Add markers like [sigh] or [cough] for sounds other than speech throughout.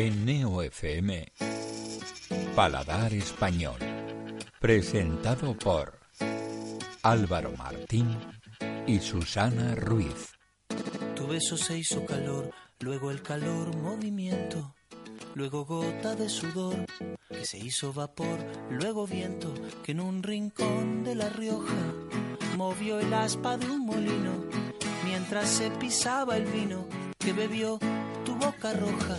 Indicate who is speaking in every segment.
Speaker 1: En Paladar Español, presentado por Álvaro Martín y Susana Ruiz.
Speaker 2: Tu beso se hizo calor, luego el calor movimiento, luego gota de sudor que se hizo vapor, luego viento que en un rincón de La Rioja movió el aspa de un molino mientras se pisaba el vino que bebió tu boca roja.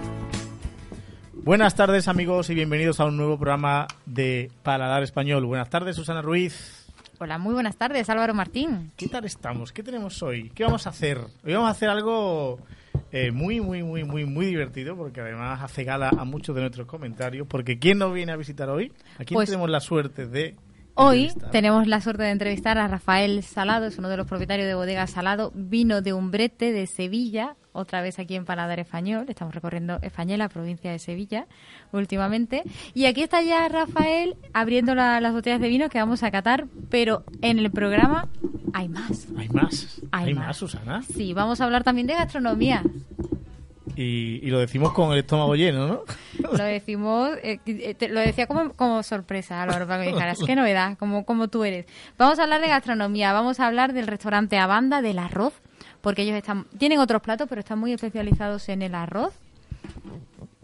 Speaker 3: Buenas tardes amigos y bienvenidos a un nuevo programa de Paladar Español. Buenas tardes Susana Ruiz.
Speaker 4: Hola, muy buenas tardes Álvaro Martín.
Speaker 3: ¿Qué tal estamos? ¿Qué tenemos hoy? ¿Qué vamos a hacer? Hoy vamos a hacer algo eh, muy, muy, muy, muy, muy divertido porque además hace gala a muchos de nuestros comentarios. Porque ¿quién nos viene a visitar hoy? Aquí
Speaker 4: Pues-
Speaker 3: tenemos la suerte de...
Speaker 4: Hoy tenemos la suerte de entrevistar a Rafael Salado, es uno de los propietarios de Bodega Salado, vino de Umbrete de Sevilla, otra vez aquí en Paladar Español, estamos recorriendo Española, provincia de Sevilla, últimamente. Y aquí está ya Rafael abriendo la- las botellas de vino que vamos a catar, pero en el programa hay más.
Speaker 3: ¿Hay más?
Speaker 4: Hay
Speaker 3: más,
Speaker 4: más.
Speaker 3: Susana?
Speaker 4: Sí, vamos a hablar también de gastronomía.
Speaker 3: Y, y lo decimos con el estómago lleno, ¿no? [laughs]
Speaker 4: Lo decimos, eh, eh, te- lo decía como, como sorpresa, Álvaro, para que dijeras, qué novedad, como, como tú eres. Vamos a hablar de gastronomía, vamos a hablar del restaurante Abanda, del arroz, porque ellos están, tienen otros platos, pero están muy especializados en el arroz.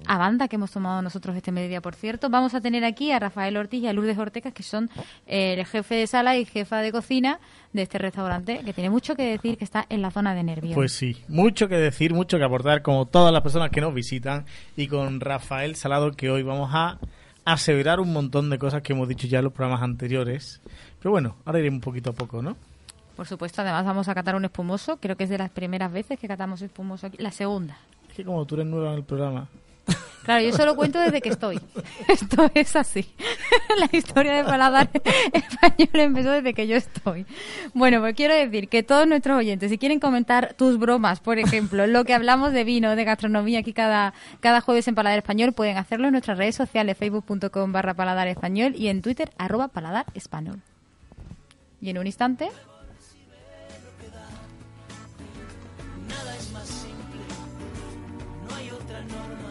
Speaker 4: Abanda, que hemos tomado nosotros este mediodía, por cierto. Vamos a tener aquí a Rafael Ortiz y a Lourdes Ortecas, que son eh, el jefe de sala y jefa de cocina de este restaurante, que tiene mucho que decir, que está en la zona de Nervión.
Speaker 3: Pues sí, mucho que decir, mucho que aportar, como todas las personas que nos visitan. Y con Rafael Salado, que hoy vamos a aseverar un montón de cosas que hemos dicho ya en los programas anteriores. Pero bueno, ahora iremos un poquito a poco, ¿no?
Speaker 4: Por supuesto, además vamos a catar un espumoso. Creo que es de las primeras veces que catamos espumoso aquí. La segunda.
Speaker 3: Es que como tú eres nueva en el programa.
Speaker 4: Claro, yo solo cuento desde que estoy. [laughs] Esto es así. [laughs] La historia de Paladar [laughs] Español empezó desde que yo estoy. Bueno, pues quiero decir que todos nuestros oyentes, si quieren comentar tus bromas, por ejemplo, lo que hablamos de vino, de gastronomía aquí cada, cada jueves en Paladar Español, pueden hacerlo en nuestras redes sociales, facebook.com barra Paladar Español y en Twitter, arroba Paladar Español. Y en un instante...
Speaker 2: Nada es más simple, no hay otra norma.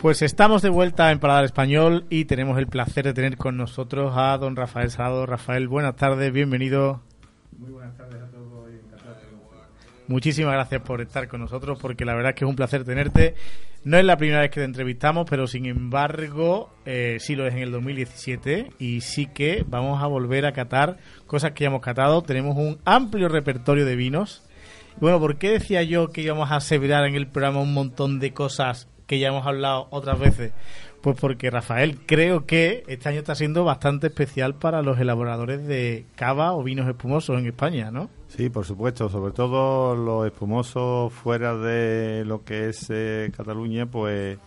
Speaker 3: Pues estamos de vuelta en Paladar Español y tenemos el placer de tener con nosotros a don Rafael Salado. Rafael, buenas tardes, bienvenido. Muy buenas tardes a todos. Muchísimas gracias por estar con nosotros porque la verdad es que es un placer tenerte. No es la primera vez que te entrevistamos, pero sin embargo eh, sí lo es en el 2017 y sí que vamos a volver a catar cosas que ya hemos catado. Tenemos un amplio repertorio de vinos. Bueno, ¿por qué decía yo que íbamos a aseverar en el programa un montón de cosas que ya hemos hablado otras veces? Pues porque Rafael creo que este año está siendo bastante especial para los elaboradores de cava o vinos espumosos en España, ¿no?
Speaker 5: Sí, por supuesto, sobre todo los espumosos fuera de lo que es eh, Cataluña, pues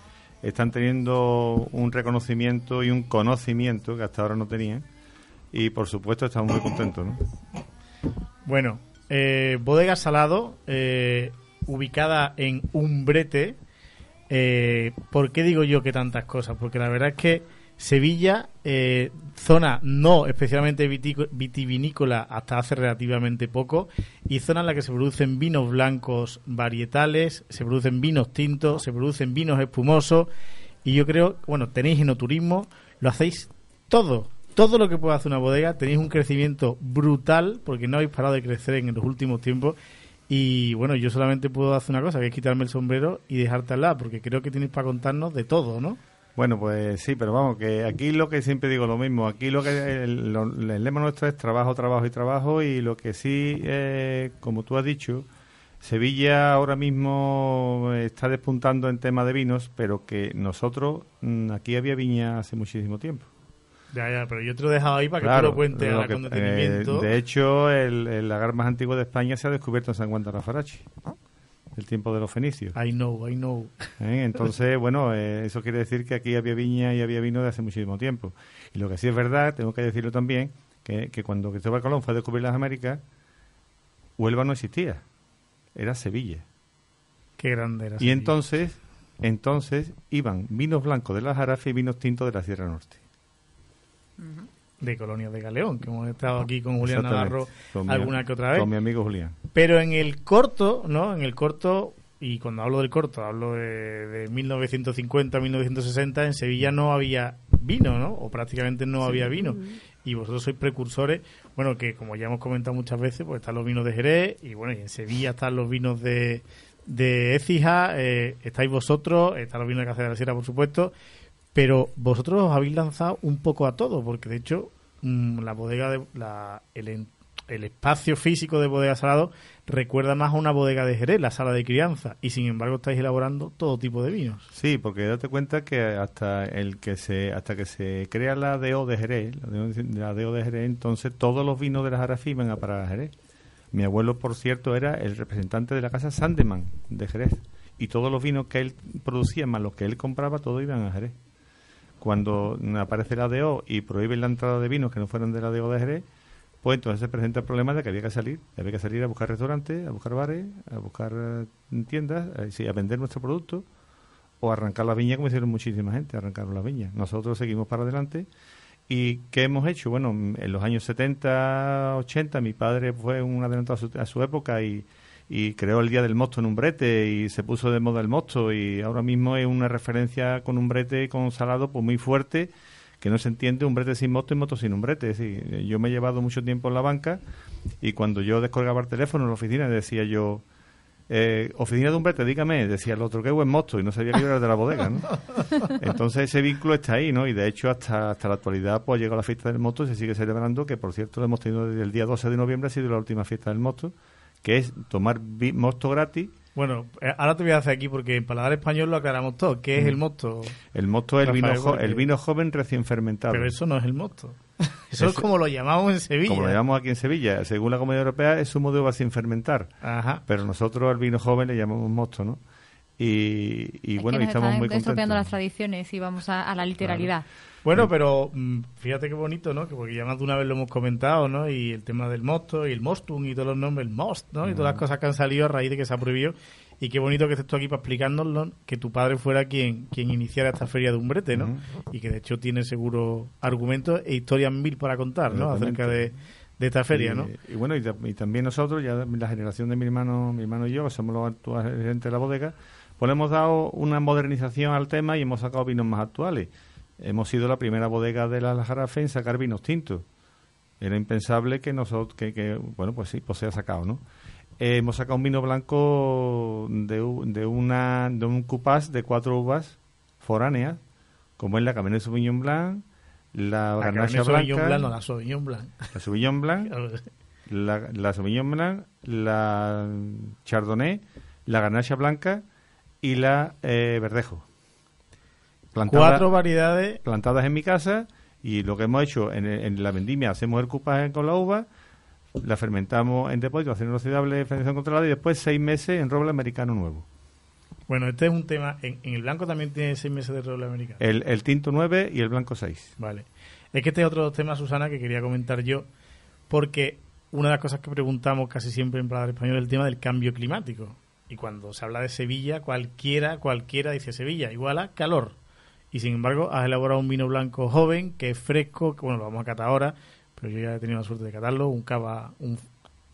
Speaker 5: están teniendo un reconocimiento y un conocimiento que hasta ahora no tenían y por supuesto estamos muy contentos. ¿no?
Speaker 3: Bueno, eh, Bodega Salado, eh, ubicada en Umbrete. Eh, ¿Por qué digo yo que tantas cosas? Porque la verdad es que Sevilla, eh, zona no especialmente vitivinícola hasta hace relativamente poco, y zona en la que se producen vinos blancos varietales, se producen vinos tintos, se producen vinos espumosos, y yo creo, bueno, tenéis enoturismo, lo hacéis todo, todo lo que puede hacer una bodega, tenéis un crecimiento brutal, porque no habéis parado de crecer en los últimos tiempos, y bueno, yo solamente puedo hacer una cosa, que es quitarme el sombrero y dejarte al lado, porque creo que tenéis para contarnos de todo, ¿no?
Speaker 5: Bueno, pues sí, pero vamos, que aquí lo que siempre digo lo mismo, aquí lo que el, lo- el lema nuestro es trabajo, trabajo y trabajo y lo que sí, eh, como tú has dicho, Sevilla ahora mismo está despuntando en tema de vinos, pero que nosotros, mm, aquí había viña hace muchísimo tiempo.
Speaker 3: Ya, ya, pero yo te lo he dejado ahí para que tú lo cuentes
Speaker 5: lo que-
Speaker 3: con detenimiento.
Speaker 5: eh, de hecho, el, el lagar más antiguo de España se ha descubierto en San Juan de Rafarachi, el tiempo de los fenicios.
Speaker 3: I know, I know.
Speaker 5: ¿eh? Entonces, [laughs] bueno, eh, eso quiere decir que aquí había viña y había vino de hace muchísimo tiempo. Y lo que sí es verdad, tengo que decirlo también, que, que cuando Cristóbal Colón fue a descubrir las Américas, Huelva no existía, era Sevilla.
Speaker 3: Qué grande era.
Speaker 5: Y
Speaker 3: Sevilla.
Speaker 5: entonces, entonces iban vinos blancos de la Jarafe y vinos tintos de la Sierra Norte.
Speaker 3: De Colonias de Galeón, que hemos estado aquí con Julián. Navarro
Speaker 5: Con mi-
Speaker 3: alguna que otra vez.
Speaker 5: Con mi amigo Julián.
Speaker 3: Pero en el corto, ¿no? En el corto, y cuando hablo del corto, hablo de, de 1950, 1960, en Sevilla no había vino, ¿no? O prácticamente no había vino. Y vosotros sois precursores, bueno, que como ya hemos comentado muchas veces, pues están los vinos de Jerez, y bueno, y en Sevilla están los vinos de, de Écija, eh, estáis vosotros, están los vinos de Cáceres de la Sierra, por supuesto, pero vosotros os habéis lanzado un poco a todo, porque de hecho mm, la bodega, de, la, el, el espacio físico de bodega salado recuerda más a una bodega de Jerez, la sala de crianza, y sin embargo estáis elaborando todo tipo de vinos.
Speaker 5: Sí, porque date cuenta que hasta el que se hasta que se crea la DO de Jerez, la DO, de Jerez, entonces todos los vinos de la Jarafe iban a parar a Jerez. Mi abuelo, por cierto, era el representante de la casa Sandeman de Jerez y todos los vinos que él producía más los que él compraba, todos iban a Jerez. Cuando aparece la DO y prohíben la entrada de vinos que no fueran de la DO de Jerez, pues entonces se presenta el problema de que había que salir, había que salir a buscar restaurantes, a buscar bares, a buscar eh, tiendas, eh, sí, a vender nuestro producto o arrancar la viña como hicieron muchísima gente, arrancaron la viña. Nosotros seguimos para adelante. ¿Y qué hemos hecho? Bueno, en los años 70, 80, mi padre fue un adelantado a su, a su época y, y creó el Día del Mosto en un brete y se puso de moda el mosto y ahora mismo es una referencia con un brete con salado pues muy fuerte que no se entiende un brete sin mosto y moto sin un brete. Es decir, yo me he llevado mucho tiempo en la banca y cuando yo descolgaba el teléfono en la oficina decía yo, eh, oficina de un brete, dígame, decía el otro, qué buen mosto, y no sabía que era de la bodega, ¿no? [laughs] Entonces ese vínculo está ahí, ¿no? Y de hecho hasta, hasta la actualidad pues llega la fiesta del moto y se sigue celebrando, que por cierto lo hemos tenido desde el día 12 de noviembre, ha sido la última fiesta del moto, que es tomar mosto gratis.
Speaker 3: Bueno, eh, ahora te voy a hacer aquí porque en Paladar Español lo aclaramos todo. ¿Qué es el mosto?
Speaker 5: El mosto es el vino,
Speaker 3: porque-
Speaker 5: el vino joven recién fermentado.
Speaker 3: Pero eso no es el mosto. [laughs] Eso es como lo llamamos en Sevilla.
Speaker 5: Como lo llamamos aquí en Sevilla, según la Comunidad Europea, es zumo de uva sin fermentar.
Speaker 3: Ajá.
Speaker 5: Pero nosotros al vino joven le llamamos mosto, ¿no? Y, y
Speaker 4: Es
Speaker 5: bueno,
Speaker 4: que
Speaker 5: y estamos
Speaker 4: están
Speaker 5: muy
Speaker 4: estropeando las
Speaker 5: contentos.
Speaker 4: tradiciones y vamos a, a la literalidad.
Speaker 3: Bueno, pero mm, fíjate qué bonito, ¿no? Que porque ya más de una vez lo hemos comentado, ¿no? Y el tema del mosto y el mostum y todos los nombres, el most, ¿no? Y todas las cosas que han salido a raíz de que se ha prohibido. Y qué bonito que estés tú aquí para explicárnoslo, que tu padre fuera quien, quien iniciara esta feria de umbrete, ¿no? Y que de hecho tiene seguro argumentos e historias mil para contar, ¿no? Acerca de, de esta feria,
Speaker 5: y,
Speaker 3: ¿no?
Speaker 5: Y bueno, y también nosotros, ya la generación de mi hermano, mi hermano y yo, que somos los actuales gerentes de la bodega, pues le hemos dado una modernización al tema y hemos sacado vinos más actuales. Hemos sido la primera bodega de la Jarafe en sacar vinos tintos. Era impensable que nosotros, que, que, bueno, pues sí, pues se ha sacado, ¿no? Eh, hemos sacado un vino blanco de, de una de un cupás de cuatro uvas foráneas, como es la Cabernet Sauvignon Blanc, la,
Speaker 3: La
Speaker 5: Garnacha Blanca,
Speaker 3: Blanc, no, la Sauvignon Blanc.
Speaker 5: la Sauvignon Blanc, [laughs] la, la Sauvignon Blanc, la Chardonnay, la Garnacha Blanca y la eh, Verdejo.
Speaker 3: Cuatro variedades.
Speaker 5: plantadas en mi casa y lo que hemos hecho en, en la vendimia hacemos el cupaje con la uva, la fermentamos en depósito, acero inoxidable de fermentación controlada y después seis meses en roble americano nuevo.
Speaker 3: Bueno, este es un tema. En, en el blanco también tiene seis meses de roble americano.
Speaker 5: El, el tinto 9 y el blanco 6.
Speaker 3: Vale. Es que este es otro tema, Susana, que quería comentar yo, porque una de las cosas que preguntamos casi siempre en Paladar Español es el tema del cambio climático. Y cuando se habla de Sevilla, cualquiera, cualquiera dice Sevilla, igual a calor. Y sin embargo, has elaborado un vino blanco joven, que es fresco, que bueno, lo vamos a catar ahora, pero yo ya he tenido la suerte de catarlo, un cava, un,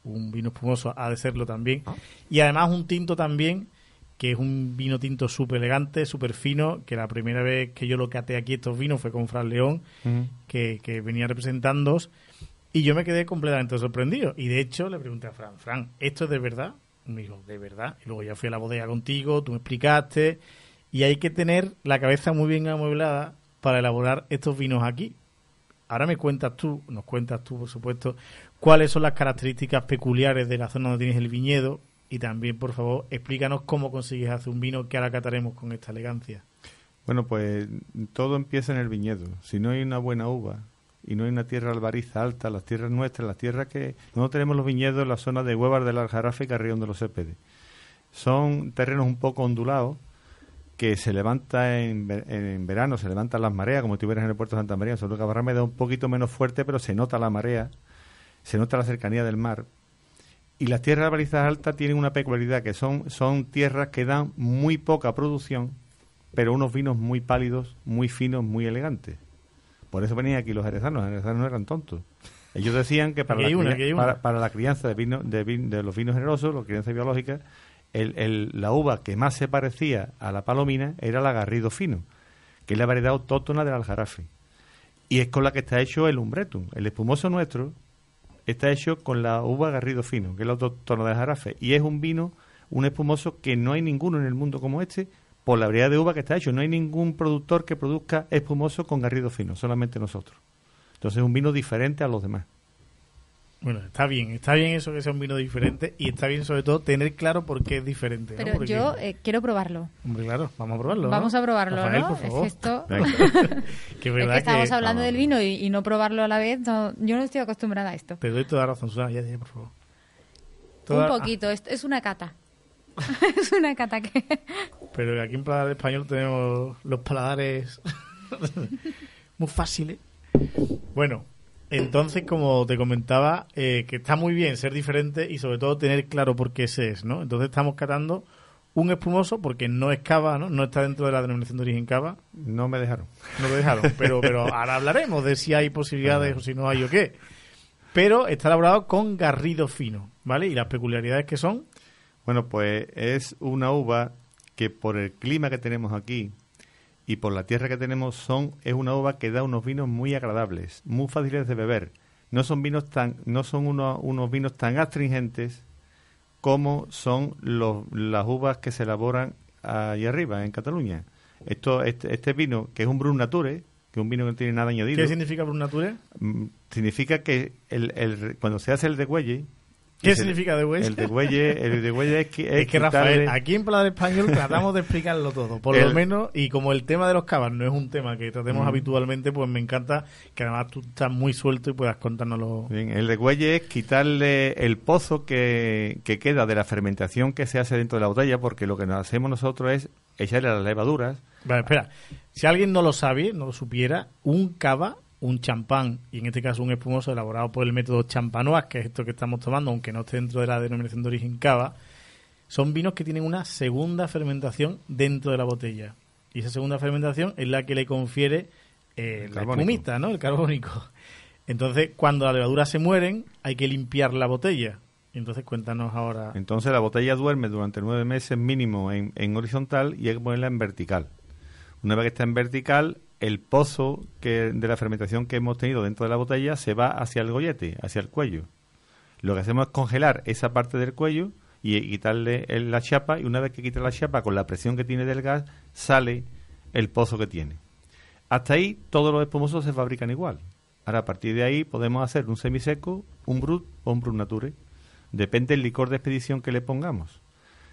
Speaker 3: un vino espumoso ha de serlo también. Y además un tinto también, que es un vino tinto súper elegante, súper fino, que la primera vez que yo lo caté aquí estos vinos fue con Fran León, que, que venía representándoos, y yo me quedé completamente sorprendido. Y de hecho le pregunté a Fran, Fran, ¿esto es de verdad? Me dijo, de verdad. Y luego ya fui a la bodega contigo, tú me explicaste, y hay que tener la cabeza muy bien amueblada para elaborar estos vinos aquí. Ahora me cuentas tú, nos cuentas tú, por supuesto, cuáles son las características peculiares de la zona donde tienes el viñedo y también, por favor, explícanos cómo consigues hacer un vino que ahora cataremos con esta elegancia.
Speaker 5: Bueno, pues todo empieza en el viñedo. Si no hay una buena uva y no hay una tierra albariza alta, las tierras nuestras, las tierras que no tenemos los viñedos en la zona de Huevar del Aljarafe y Carrión de los Céspedes. Son terrenos un poco ondulados que se levanta en, en verano, se levantan las mareas, como tú vieras en el puerto de Santa María. Solo que Barrameda es un poquito menos fuerte, pero se nota la marea, se nota la cercanía del mar. Y las tierras albarizadas altas tienen una peculiaridad, que son, son tierras que dan muy poca producción, pero unos vinos muy pálidos, muy finos, muy elegantes. Por eso venían aquí los jerezanos, los jerezanos no eran tontos. Ellos decían que para, la,
Speaker 3: una,
Speaker 5: para, para la crianza de, vino, de, vin- de los vinos generosos, la crianza biológica, el, el- la uva que más se parecía a la palomina era la Garrido Fino, que es la variedad autóctona del Aljarafe. Y es con la que está hecho el Umbretum. El espumoso nuestro está hecho con la uva Garrido Fino, que es la autóctona del Aljarafe. Y es un vino, un espumoso que no hay ninguno en el mundo como este, por la variedad de uva que está hecho. No hay ningún productor que produzca espumoso con Garrido Fino, solamente nosotros. Entonces es un vino diferente a los demás.
Speaker 3: Bueno, está bien, está bien eso que sea un vino diferente y está bien sobre todo tener claro por qué es diferente. ¿no?
Speaker 4: Pero
Speaker 3: Porque-
Speaker 4: yo eh, quiero probarlo.
Speaker 3: Hombre, claro, vamos a probarlo. ¿no?
Speaker 4: Vamos a probarlo,
Speaker 3: Rafael,
Speaker 4: ¿no?
Speaker 3: por
Speaker 4: Es
Speaker 3: favor.
Speaker 4: que esto... [laughs] [laughs]
Speaker 3: Que
Speaker 4: Es estamos
Speaker 3: que-
Speaker 4: hablando
Speaker 5: Ah.
Speaker 4: del vino y, y no probarlo a la vez, no- yo no estoy acostumbrada a esto.
Speaker 3: Te doy toda la razón, Susana, ya, ya, por favor. Toda-
Speaker 4: Un poquito, es, es una cata. [laughs] es una cata que...
Speaker 3: ah, pero aquí en Paladar Español tenemos los paladares [laughs] muy fáciles. Bueno, entonces, como te comentaba, eh, que está muy bien ser diferente y sobre todo tener claro por qué ese es, ¿no? Entonces estamos catando un espumoso porque no es cava, ¿no? No está dentro de la denominación de origen cava.
Speaker 5: No me dejaron.
Speaker 3: No lo dejaron, pero, pero ahora hablaremos de si hay posibilidades o si no hay o qué. Pero está elaborado con garrido fino, ¿vale? Y las peculiaridades que son,
Speaker 5: Bueno, pues es una uva que por el clima que tenemos aquí y por la tierra que tenemos son es una uva que da unos vinos muy agradables, muy fáciles de beber. No son vinos tan no son unos, unos vinos tan astringentes como son los, las uvas que se elaboran ahí arriba en Cataluña. Esto este, este vino que es un Brun Nature, que es un vino que no tiene nada añadido.
Speaker 3: ¿qué significa Brun Nature?
Speaker 5: mm, significa que el, el- cuando se hace el degüelle
Speaker 3: ¿Qué significa degüelle?
Speaker 5: El degüelle, el degüelle es que
Speaker 3: Es que Rafael,
Speaker 5: quitarle-
Speaker 3: aquí en Paladar Español [laughs] tratamos de explicarlo todo, por lo menos, y como el tema de los cavas no es un tema que tratemos
Speaker 5: Mm.
Speaker 3: habitualmente, pues me encanta que además tú estás muy suelto y puedas contárnoslo.
Speaker 5: Bien, el degüelle es quitarle el pozo que, que queda de la fermentación que se hace dentro de la botella, porque lo que nos hacemos nosotros es echarle las levaduras.
Speaker 3: Vale, espera, si alguien no lo sabe, no lo supiera, un cava, un champán, y en este caso un espumoso elaborado por el método champanois, que es esto que estamos tomando, aunque no esté dentro de la denominación de origen cava, son vinos que tienen una segunda fermentación dentro de la botella. Y esa segunda fermentación es la que le confiere eh,
Speaker 5: El
Speaker 3: la espumita, ¿no? El carbónico. Entonces, cuando las levaduras se mueren, hay que limpiar la botella. Entonces, cuéntanos ahora.
Speaker 5: Entonces la botella duerme durante nueve meses mínimo en, en horizontal y hay que ponerla en vertical. Una vez que está en vertical, el pozo que, de la fermentación que hemos tenido dentro de la botella se va hacia el gollete, hacia el cuello. Lo que hacemos es congelar esa parte del cuello y, quitarle el- la chapa y una vez que quita la chapa con la presión que tiene del gas sale el pozo que tiene. Hasta ahí todos los espumosos se fabrican igual. Ahora a partir de ahí podemos hacer un semiseco, un brut o un brut nature. Depende del licor de expedición que le pongamos.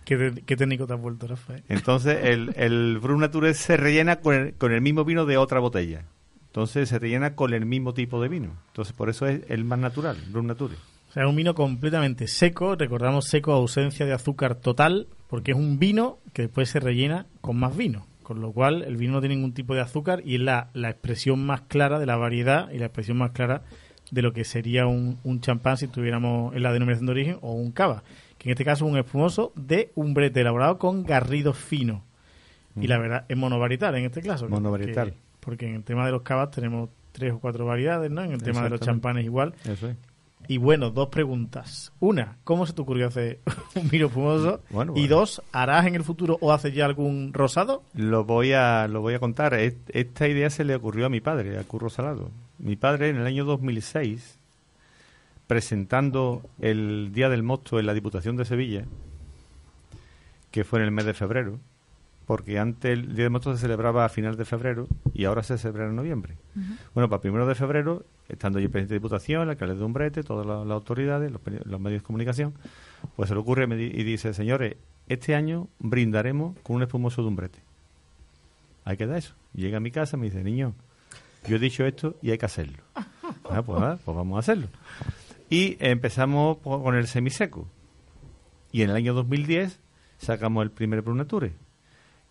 Speaker 3: ¿Qué, técnico te has vuelto, Rafael?
Speaker 5: Entonces el, el brut nature se rellena con el, con el mismo vino de otra botella. Entonces se rellena con el mismo tipo de vino. Entonces por eso es el más natural, brut nature.
Speaker 3: O sea, es un vino completamente seco. Recordamos seco, ausencia de azúcar total, porque es un vino que después se rellena con más vino. Con lo cual, el vino no tiene ningún tipo de azúcar y es la, la expresión más clara de la variedad y la expresión más clara de lo que sería un, un champán si estuviéramos en la denominación de origen o un cava. En este caso un espumoso de un brete elaborado con garrido fino. Y la verdad es monovarietal en este caso.
Speaker 5: Monovarietal.
Speaker 3: Porque, porque en el tema de los cavas tenemos tres o cuatro variedades, ¿no? En el tema de los champanes igual.
Speaker 5: Eso es.
Speaker 3: Y bueno, dos preguntas. Una, ¿cómo se te ocurrió hacer [laughs] un vino espumoso?
Speaker 5: Bueno,
Speaker 3: y dos, ¿harás en el futuro o haces ya algún rosado?
Speaker 5: Lo voy a lo voy a contar. Es- Esta idea se le ocurrió a mi padre, a Curro Salado. Mi padre en el año 2006, presentando el Día del Mosto en la Diputación de Sevilla, que fue en el mes de febrero, porque antes el Día del Mosto se celebraba a finales de febrero y ahora se celebra en noviembre. Bueno, para primero de febrero, estando yo presidente de Diputación, el alcalde de Umbrete, todas las, las autoridades, los, medios de comunicación, pues se le ocurre y dice, señores, este año brindaremos con un espumoso de Umbrete. Hay que dar eso. Llega a mi casa y me dice, niño, yo he dicho esto y hay que hacerlo. [laughs] Ah, pues, nada, pues vamos a hacerlo. Y empezamos con el semiseco. Y en el año 2010 sacamos el primer Brunature.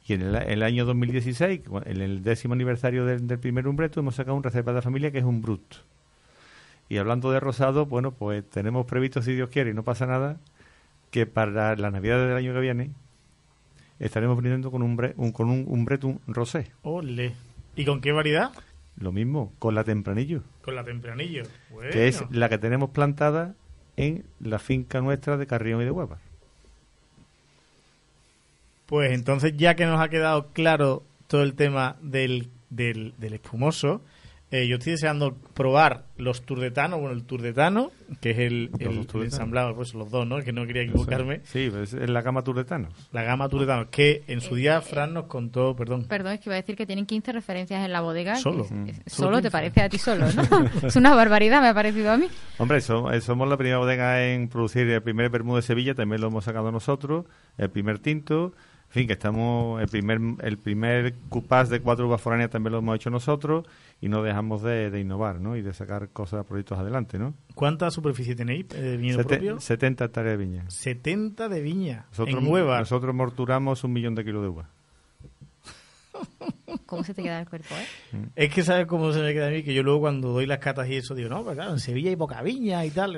Speaker 5: Y en el, el año 2016, cu- en el décimo aniversario del, del primer Umbreto, hemos sacado un reserva de familia que es un Brut. Y hablando de rosado, bueno, pues tenemos previsto, si Dios quiere y no pasa nada, que para la Navidad del año que viene estaremos brindando con un, bre- un- con un Umbretum rosé.
Speaker 3: Ole. ¿Y con qué variedad?
Speaker 5: Lo mismo, con la Tempranillo,
Speaker 3: Con la tempranillo. Bueno.
Speaker 5: que es la que tenemos plantada en la finca nuestra de Carrión y de Hueva.
Speaker 3: Pues entonces, ya que nos ha quedado claro todo el tema del, del, del espumoso, eh, yo estoy deseando probar los turdetanos, bueno, el turdetano, que es el, ensamblado, pues los dos, ¿no? Que no quería equivocarme.
Speaker 5: Sí, pues es la gama Turdetanos.
Speaker 3: La gama turdetano, que en su día Fran nos contó, perdón,
Speaker 4: Perdón, es que iba a decir que tienen 15 referencias en la bodega.
Speaker 3: Solo.
Speaker 4: Es-
Speaker 5: Mm.
Speaker 4: es-
Speaker 3: Solo
Speaker 4: solo te
Speaker 3: 15.
Speaker 4: parece a ti solo, ¿no? [laughs] es una barbaridad, me ha parecido a mí.
Speaker 5: Hombre, so- eh, somos la primera bodega en producir el primer vermú de Sevilla, también lo hemos sacado nosotros, el primer tinto, fin, que estamos, el primer el primer cupás de cuatro uvas foráneas también lo hemos hecho nosotros y no dejamos de, de innovar, ¿no? Y de sacar cosas, proyectos adelante, ¿no?
Speaker 3: ¿cuánta superficie tenéis eh, de viñedo
Speaker 5: Sete-
Speaker 3: propio?
Speaker 5: 70 hectáreas de viña.
Speaker 3: 70 de viña.
Speaker 5: Nosotros,
Speaker 3: en Hueva.
Speaker 5: nosotros morturamos un millón de kilos de uva. [laughs]
Speaker 4: ¿Cómo se te queda el cuerpo, eh?
Speaker 3: Es que sabes cómo se me queda a mí, que yo luego cuando doy las catas y eso digo, no, pues claro, en Sevilla hay poca viña y tal.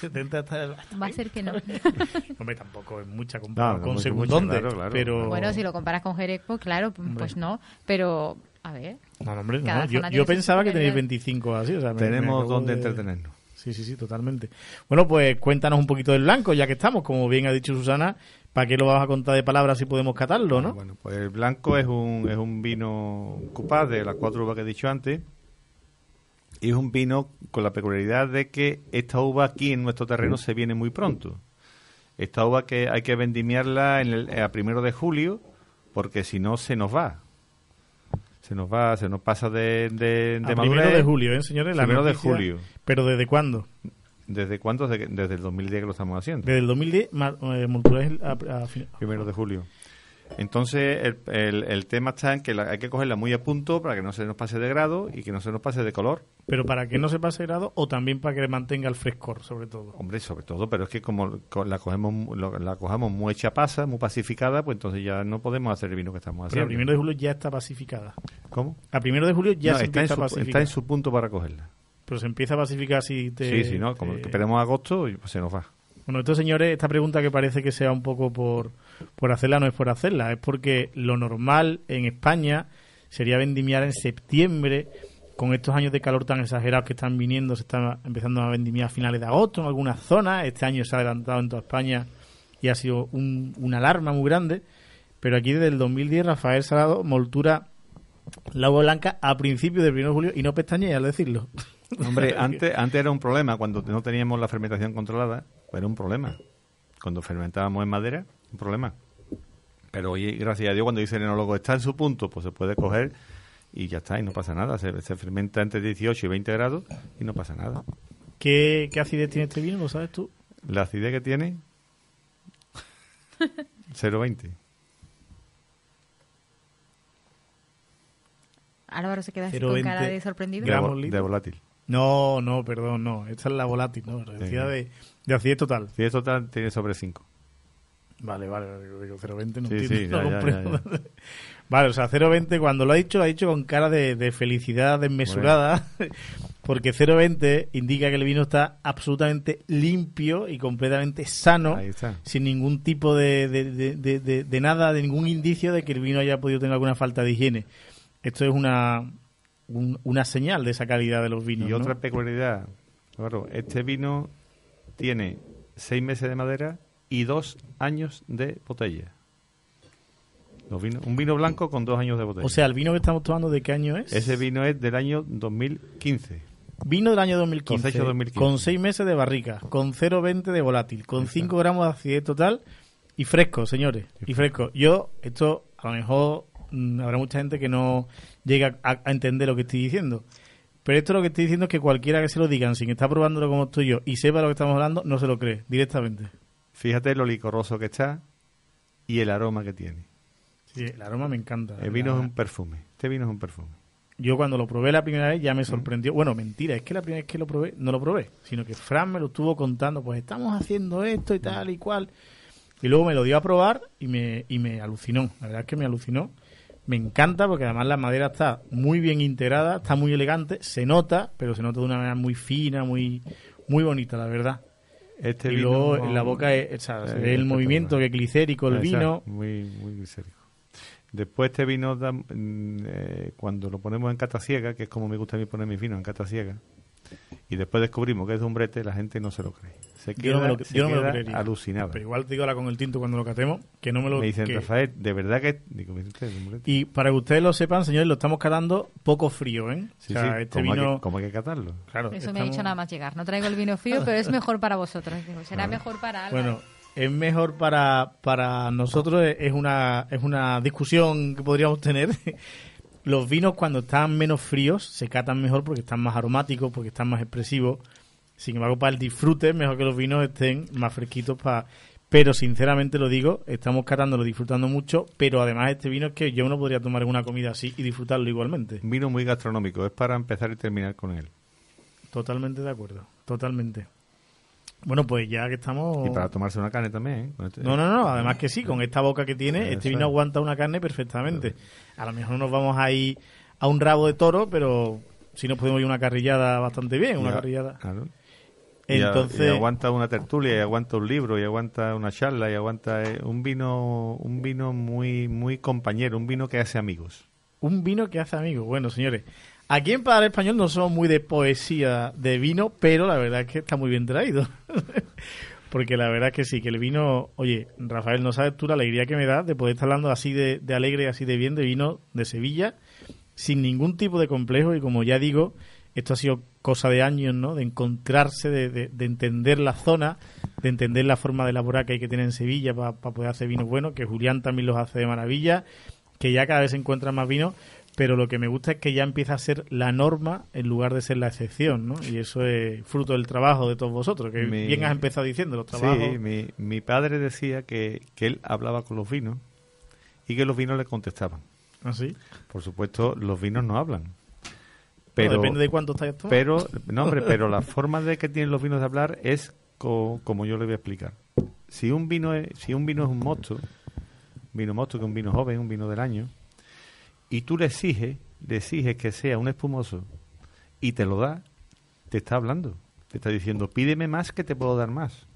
Speaker 3: Digo, 70 está...
Speaker 4: Va a ser que no. [laughs]
Speaker 3: Hombre, tampoco es mucha comparado
Speaker 5: No,
Speaker 3: con Segundonde,
Speaker 5: claro, claro.
Speaker 3: pero...
Speaker 4: Bueno, si lo comparas con Jerez, pues claro, pues no. Pero, a ver,
Speaker 3: No, no, hombre, no, yo, pensaba que tenéis
Speaker 4: peculiaridades.
Speaker 3: 25 así, o sea, me- me
Speaker 5: Tenemos
Speaker 3: acabo
Speaker 5: donde
Speaker 3: de-
Speaker 5: entretenernos.
Speaker 3: Sí, sí, sí, totalmente. Bueno, pues cuéntanos un poquito del blanco, ya que estamos, como bien ha dicho Susana, ¿para qué lo vas a contar de palabras si podemos catarlo, no?
Speaker 5: Bueno, pues el blanco es un, es un vino cupás de las cuatro uvas que he dicho antes. Y es un vino con la peculiaridad de que esta uva aquí en nuestro terreno se viene muy pronto. Esta uva que hay que vendimiarla en el, a primero de julio, porque si no se nos va. Se nos va, se nos pasa de, de, de
Speaker 3: a primero de julio, ¿eh, señores? La
Speaker 5: Primero de julio.
Speaker 3: ¿Pero desde cuándo?
Speaker 5: ¿Desde cuándo? Desde, desde el 2010 que lo estamos haciendo.
Speaker 3: Desde el 2010, ma- eh, Moltura es a, a fin-
Speaker 5: primero de julio. Entonces, el, el- el tema está en que la- hay que cogerla muy a punto para que no se nos pase de grado y que no se nos pase de color.
Speaker 3: Pero para que no se pase grado o también para que mantenga el frescor, sobre todo.
Speaker 5: Hombre, sobre todo, pero es que como co- la cogemos la cojamos muy hecha pasa, muy pacificada, pues entonces ya no podemos hacer el vino que estamos
Speaker 3: Pero a
Speaker 5: haciendo.
Speaker 3: primero de julio ya está pacificada.
Speaker 5: ¿Cómo?
Speaker 3: A primero de julio ya
Speaker 5: No,
Speaker 3: se
Speaker 5: está, en
Speaker 3: empieza a
Speaker 5: su, está en su punto para cogerla.
Speaker 3: Pero se empieza a pacificar si te...
Speaker 5: sí, sí, ¿no? Como
Speaker 3: te-
Speaker 5: que esperemos agosto, y, pues se nos va.
Speaker 3: Bueno, estos señores, esta pregunta que parece que sea un poco por, por hacerla, no es por hacerla, es porque lo normal en España sería vendimiar en septiembre, con estos años de calor tan exagerados que están viniendo, se está empezando a vendimiar a finales de agosto en algunas zonas, este año se ha adelantado en toda España y ha sido un- una alarma muy grande, pero aquí desde el 2010 Rafael Salado moltura la uva blanca a principios del 1 de julio y no pestañea al decirlo.
Speaker 5: Hombre, [laughs] antes, antes era un problema, cuando no teníamos la fermentación controlada, era un problema. Cuando fermentábamos en madera, un problema. Pero hoy, gracias a Dios, cuando dice el enólogo está en su punto, pues se puede coger y ya está, y no pasa nada. Se, se fermenta entre 18 y 20 grados y no pasa nada.
Speaker 3: ¿Qué, qué acidez tiene este vino? ¿Lo sabes tú?
Speaker 5: La acidez que tiene, [laughs] 0,20.
Speaker 4: Álvaro se queda así
Speaker 3: 0,20
Speaker 4: con cara de sorprendido.
Speaker 5: De, de volátil.
Speaker 3: No, no, perdón, no. Esta es la volátil, ¿no? Decía
Speaker 5: Sí.
Speaker 3: de, de acidez total.
Speaker 5: Es total, tiene sobre 5.
Speaker 3: Vale, vale, digo 020 no
Speaker 5: Sí,
Speaker 3: entiendo,
Speaker 5: sí,
Speaker 3: no
Speaker 5: ya, ya,
Speaker 3: comprendo. [laughs] Vale, o sea, 020 cuando lo ha dicho, lo ha dicho con cara de, de felicidad desmesurada, [laughs] porque 020 indica que el vino está absolutamente limpio y completamente sano,
Speaker 5: Ahí está.
Speaker 3: sin ningún tipo de, de, de- de- de- de nada, de ningún indicio de que el vino haya podido tener alguna falta de higiene. Esto es una, un- una señal de esa calidad de los vinos.
Speaker 5: Y
Speaker 3: ¿no?
Speaker 5: otra peculiaridad, claro, este vino tiene 6 meses de madera y 2 años de botella. Un vino blanco con 2 años de botella.
Speaker 3: O sea, el vino que estamos tomando, ¿de qué año es?
Speaker 5: Ese vino es del año 2015.
Speaker 3: Vino del año 2015,
Speaker 5: Cosecha 2015.
Speaker 3: con 6 meses de barrica, con 0,20 de volátil, con 5 gramos de acidez total y fresco, señores, y fresco. Yo, esto a lo mejor mm, habrá mucha gente que no llega a, a entender lo que estoy diciendo. Pero esto lo que estoy diciendo es que cualquiera que se lo digan sin estar probándolo como estoy yo y sepa lo que estamos hablando, no se lo cree directamente.
Speaker 5: Fíjate lo licoroso que está y el aroma que tiene.
Speaker 3: Sí, el aroma me encanta.
Speaker 5: El vino
Speaker 3: La-
Speaker 5: es un perfume. Este vino es un perfume.
Speaker 3: Yo cuando lo probé la primera vez ya me sorprendió. Bueno, mentira, es que la primera vez que lo probé, no lo probé, sino que Fran me lo estuvo contando, pues estamos haciendo esto y tal y cual. Y luego me lo dio a probar y me, y me alucinó. La verdad es que me alucinó. Me encanta porque además la madera está muy bien integrada, está muy elegante, se nota, pero se nota de una manera muy fina, muy, muy bonita, la verdad.
Speaker 5: Este
Speaker 3: y
Speaker 5: vino
Speaker 3: luego en la boca es- o sea, se ve el movimiento que glicérico, el vino.
Speaker 5: Muy, muy glicérico. Después este vino, da- mm, eh, cuando lo ponemos en cata ciega, que es como me gusta a mí poner mis vinos en cata ciega, y después descubrimos que es de un brete, la gente no se lo cree. Se
Speaker 3: Yo no me
Speaker 5: queda,
Speaker 3: lo, yo no me lo
Speaker 5: queda
Speaker 3: creería.
Speaker 5: alucinada.
Speaker 3: Pero igual te digo ahora con el tinto cuando lo catemos, que no me lo
Speaker 5: me dicen,
Speaker 3: que-
Speaker 5: Rafael, ¿de verdad que...? Digo.
Speaker 3: Y para que ustedes lo sepan, señores, lo estamos catando poco frío, ¿eh?
Speaker 5: Sí,
Speaker 3: o sea,
Speaker 5: sí,
Speaker 3: este
Speaker 5: ¿cómo, hay
Speaker 3: vino...
Speaker 5: que, cómo hay que catarlo?
Speaker 3: Claro,
Speaker 4: Eso me ha
Speaker 3: estamos-
Speaker 4: dicho nada más llegar. No traigo el vino frío, pero es mejor para vosotros. Digo, será mejor para Álvaro.
Speaker 3: Bueno, es mejor para, para nosotros, es una, es una discusión que podríamos tener. Los vinos cuando están menos fríos se catan mejor porque están más aromáticos, porque están más expresivos. Sin embargo, para el disfrute, mejor que los vinos estén más fresquitos para... Pero sinceramente lo digo, estamos catándolo, disfrutando mucho, pero además este vino es que yo no podría tomar una comida así y disfrutarlo igualmente.
Speaker 5: Vino muy gastronómico, es para empezar y terminar con él.
Speaker 3: Totalmente de acuerdo, totalmente. Bueno, pues ya que estamos...
Speaker 5: Y para tomarse una carne también, ¿eh? Con este-
Speaker 3: No, no, no, además que sí, con esta boca que tiene, este vino aguanta una carne perfectamente. A lo mejor nos vamos a ir a un rabo de toro, pero si nos podemos ir una carrillada bastante bien, una carrillada.
Speaker 5: claro.
Speaker 3: Entonces,
Speaker 5: y aguanta una tertulia, y aguanta un libro, y aguanta una charla, y aguanta eh, un vino, un vino muy, muy compañero, un vino que hace amigos.
Speaker 3: un vino que hace amigos. Bueno, señores, aquí en Padre Español no somos muy de poesía de vino, pero la verdad es que está muy bien traído. [laughs] Porque la verdad es que sí, que el vino, oye, Rafael, no sabes tú la alegría que me da de poder estar hablando así de, de alegre así de bien de vino de Sevilla, sin ningún tipo de complejo y como ya digo, esto ha sido cosa de años, ¿no? De encontrarse, de, de- de entender la zona, de entender la forma de elaborar que hay que tener en Sevilla para poder hacer vinos buenos, que Julián también los hace de maravilla, que ya cada vez se encuentran más vinos, pero lo que me gusta es que ya empieza a ser la norma en lugar de ser la excepción, ¿no? Y eso es fruto del trabajo de todos vosotros, que
Speaker 5: Mi-
Speaker 3: bien has empezado diciendo, los trabajos.
Speaker 5: Sí, mi, mi padre decía que, que él hablaba con los vinos y que los vinos le contestaban.
Speaker 3: ¿Así?
Speaker 5: Por supuesto, los vinos no hablan.
Speaker 3: Pero, depende de cuánto tomando.
Speaker 5: pero, no, hombre, [laughs] pero la forma de que tienen los vinos de hablar es co- como yo le voy a explicar. Si un vino es, si un vino es un mosto, vino mosto que es un vino joven, un vino del año, y tú le exiges, le exiges que sea un espumoso y te lo da, te está hablando, te está diciendo, pídeme más que te puedo dar más.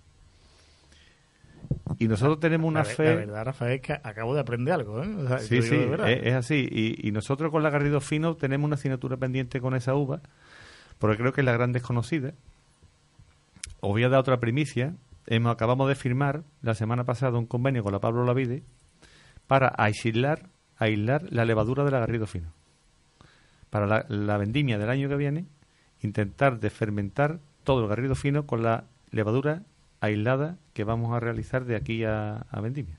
Speaker 5: Y nosotros tenemos una
Speaker 3: la,
Speaker 5: fe.
Speaker 3: la verdad, Rafael, es que acabo de aprender algo, ¿eh? O sea,
Speaker 5: Sí, sí, es, es así. Y, y nosotros con la Garrido Fino tenemos una asignatura pendiente con esa uva, porque creo que es la gran desconocida. Os voy a dar otra primicia. Hemos, acabamos de firmar la semana pasada un convenio con la Pablo Lavide para aislar, aislar la levadura de la Garrido Fino. Para la, la vendimia del año que viene, intentar desfermentar todo el Garrido Fino con la levadura aislada que vamos a realizar de aquí a, a vendimia.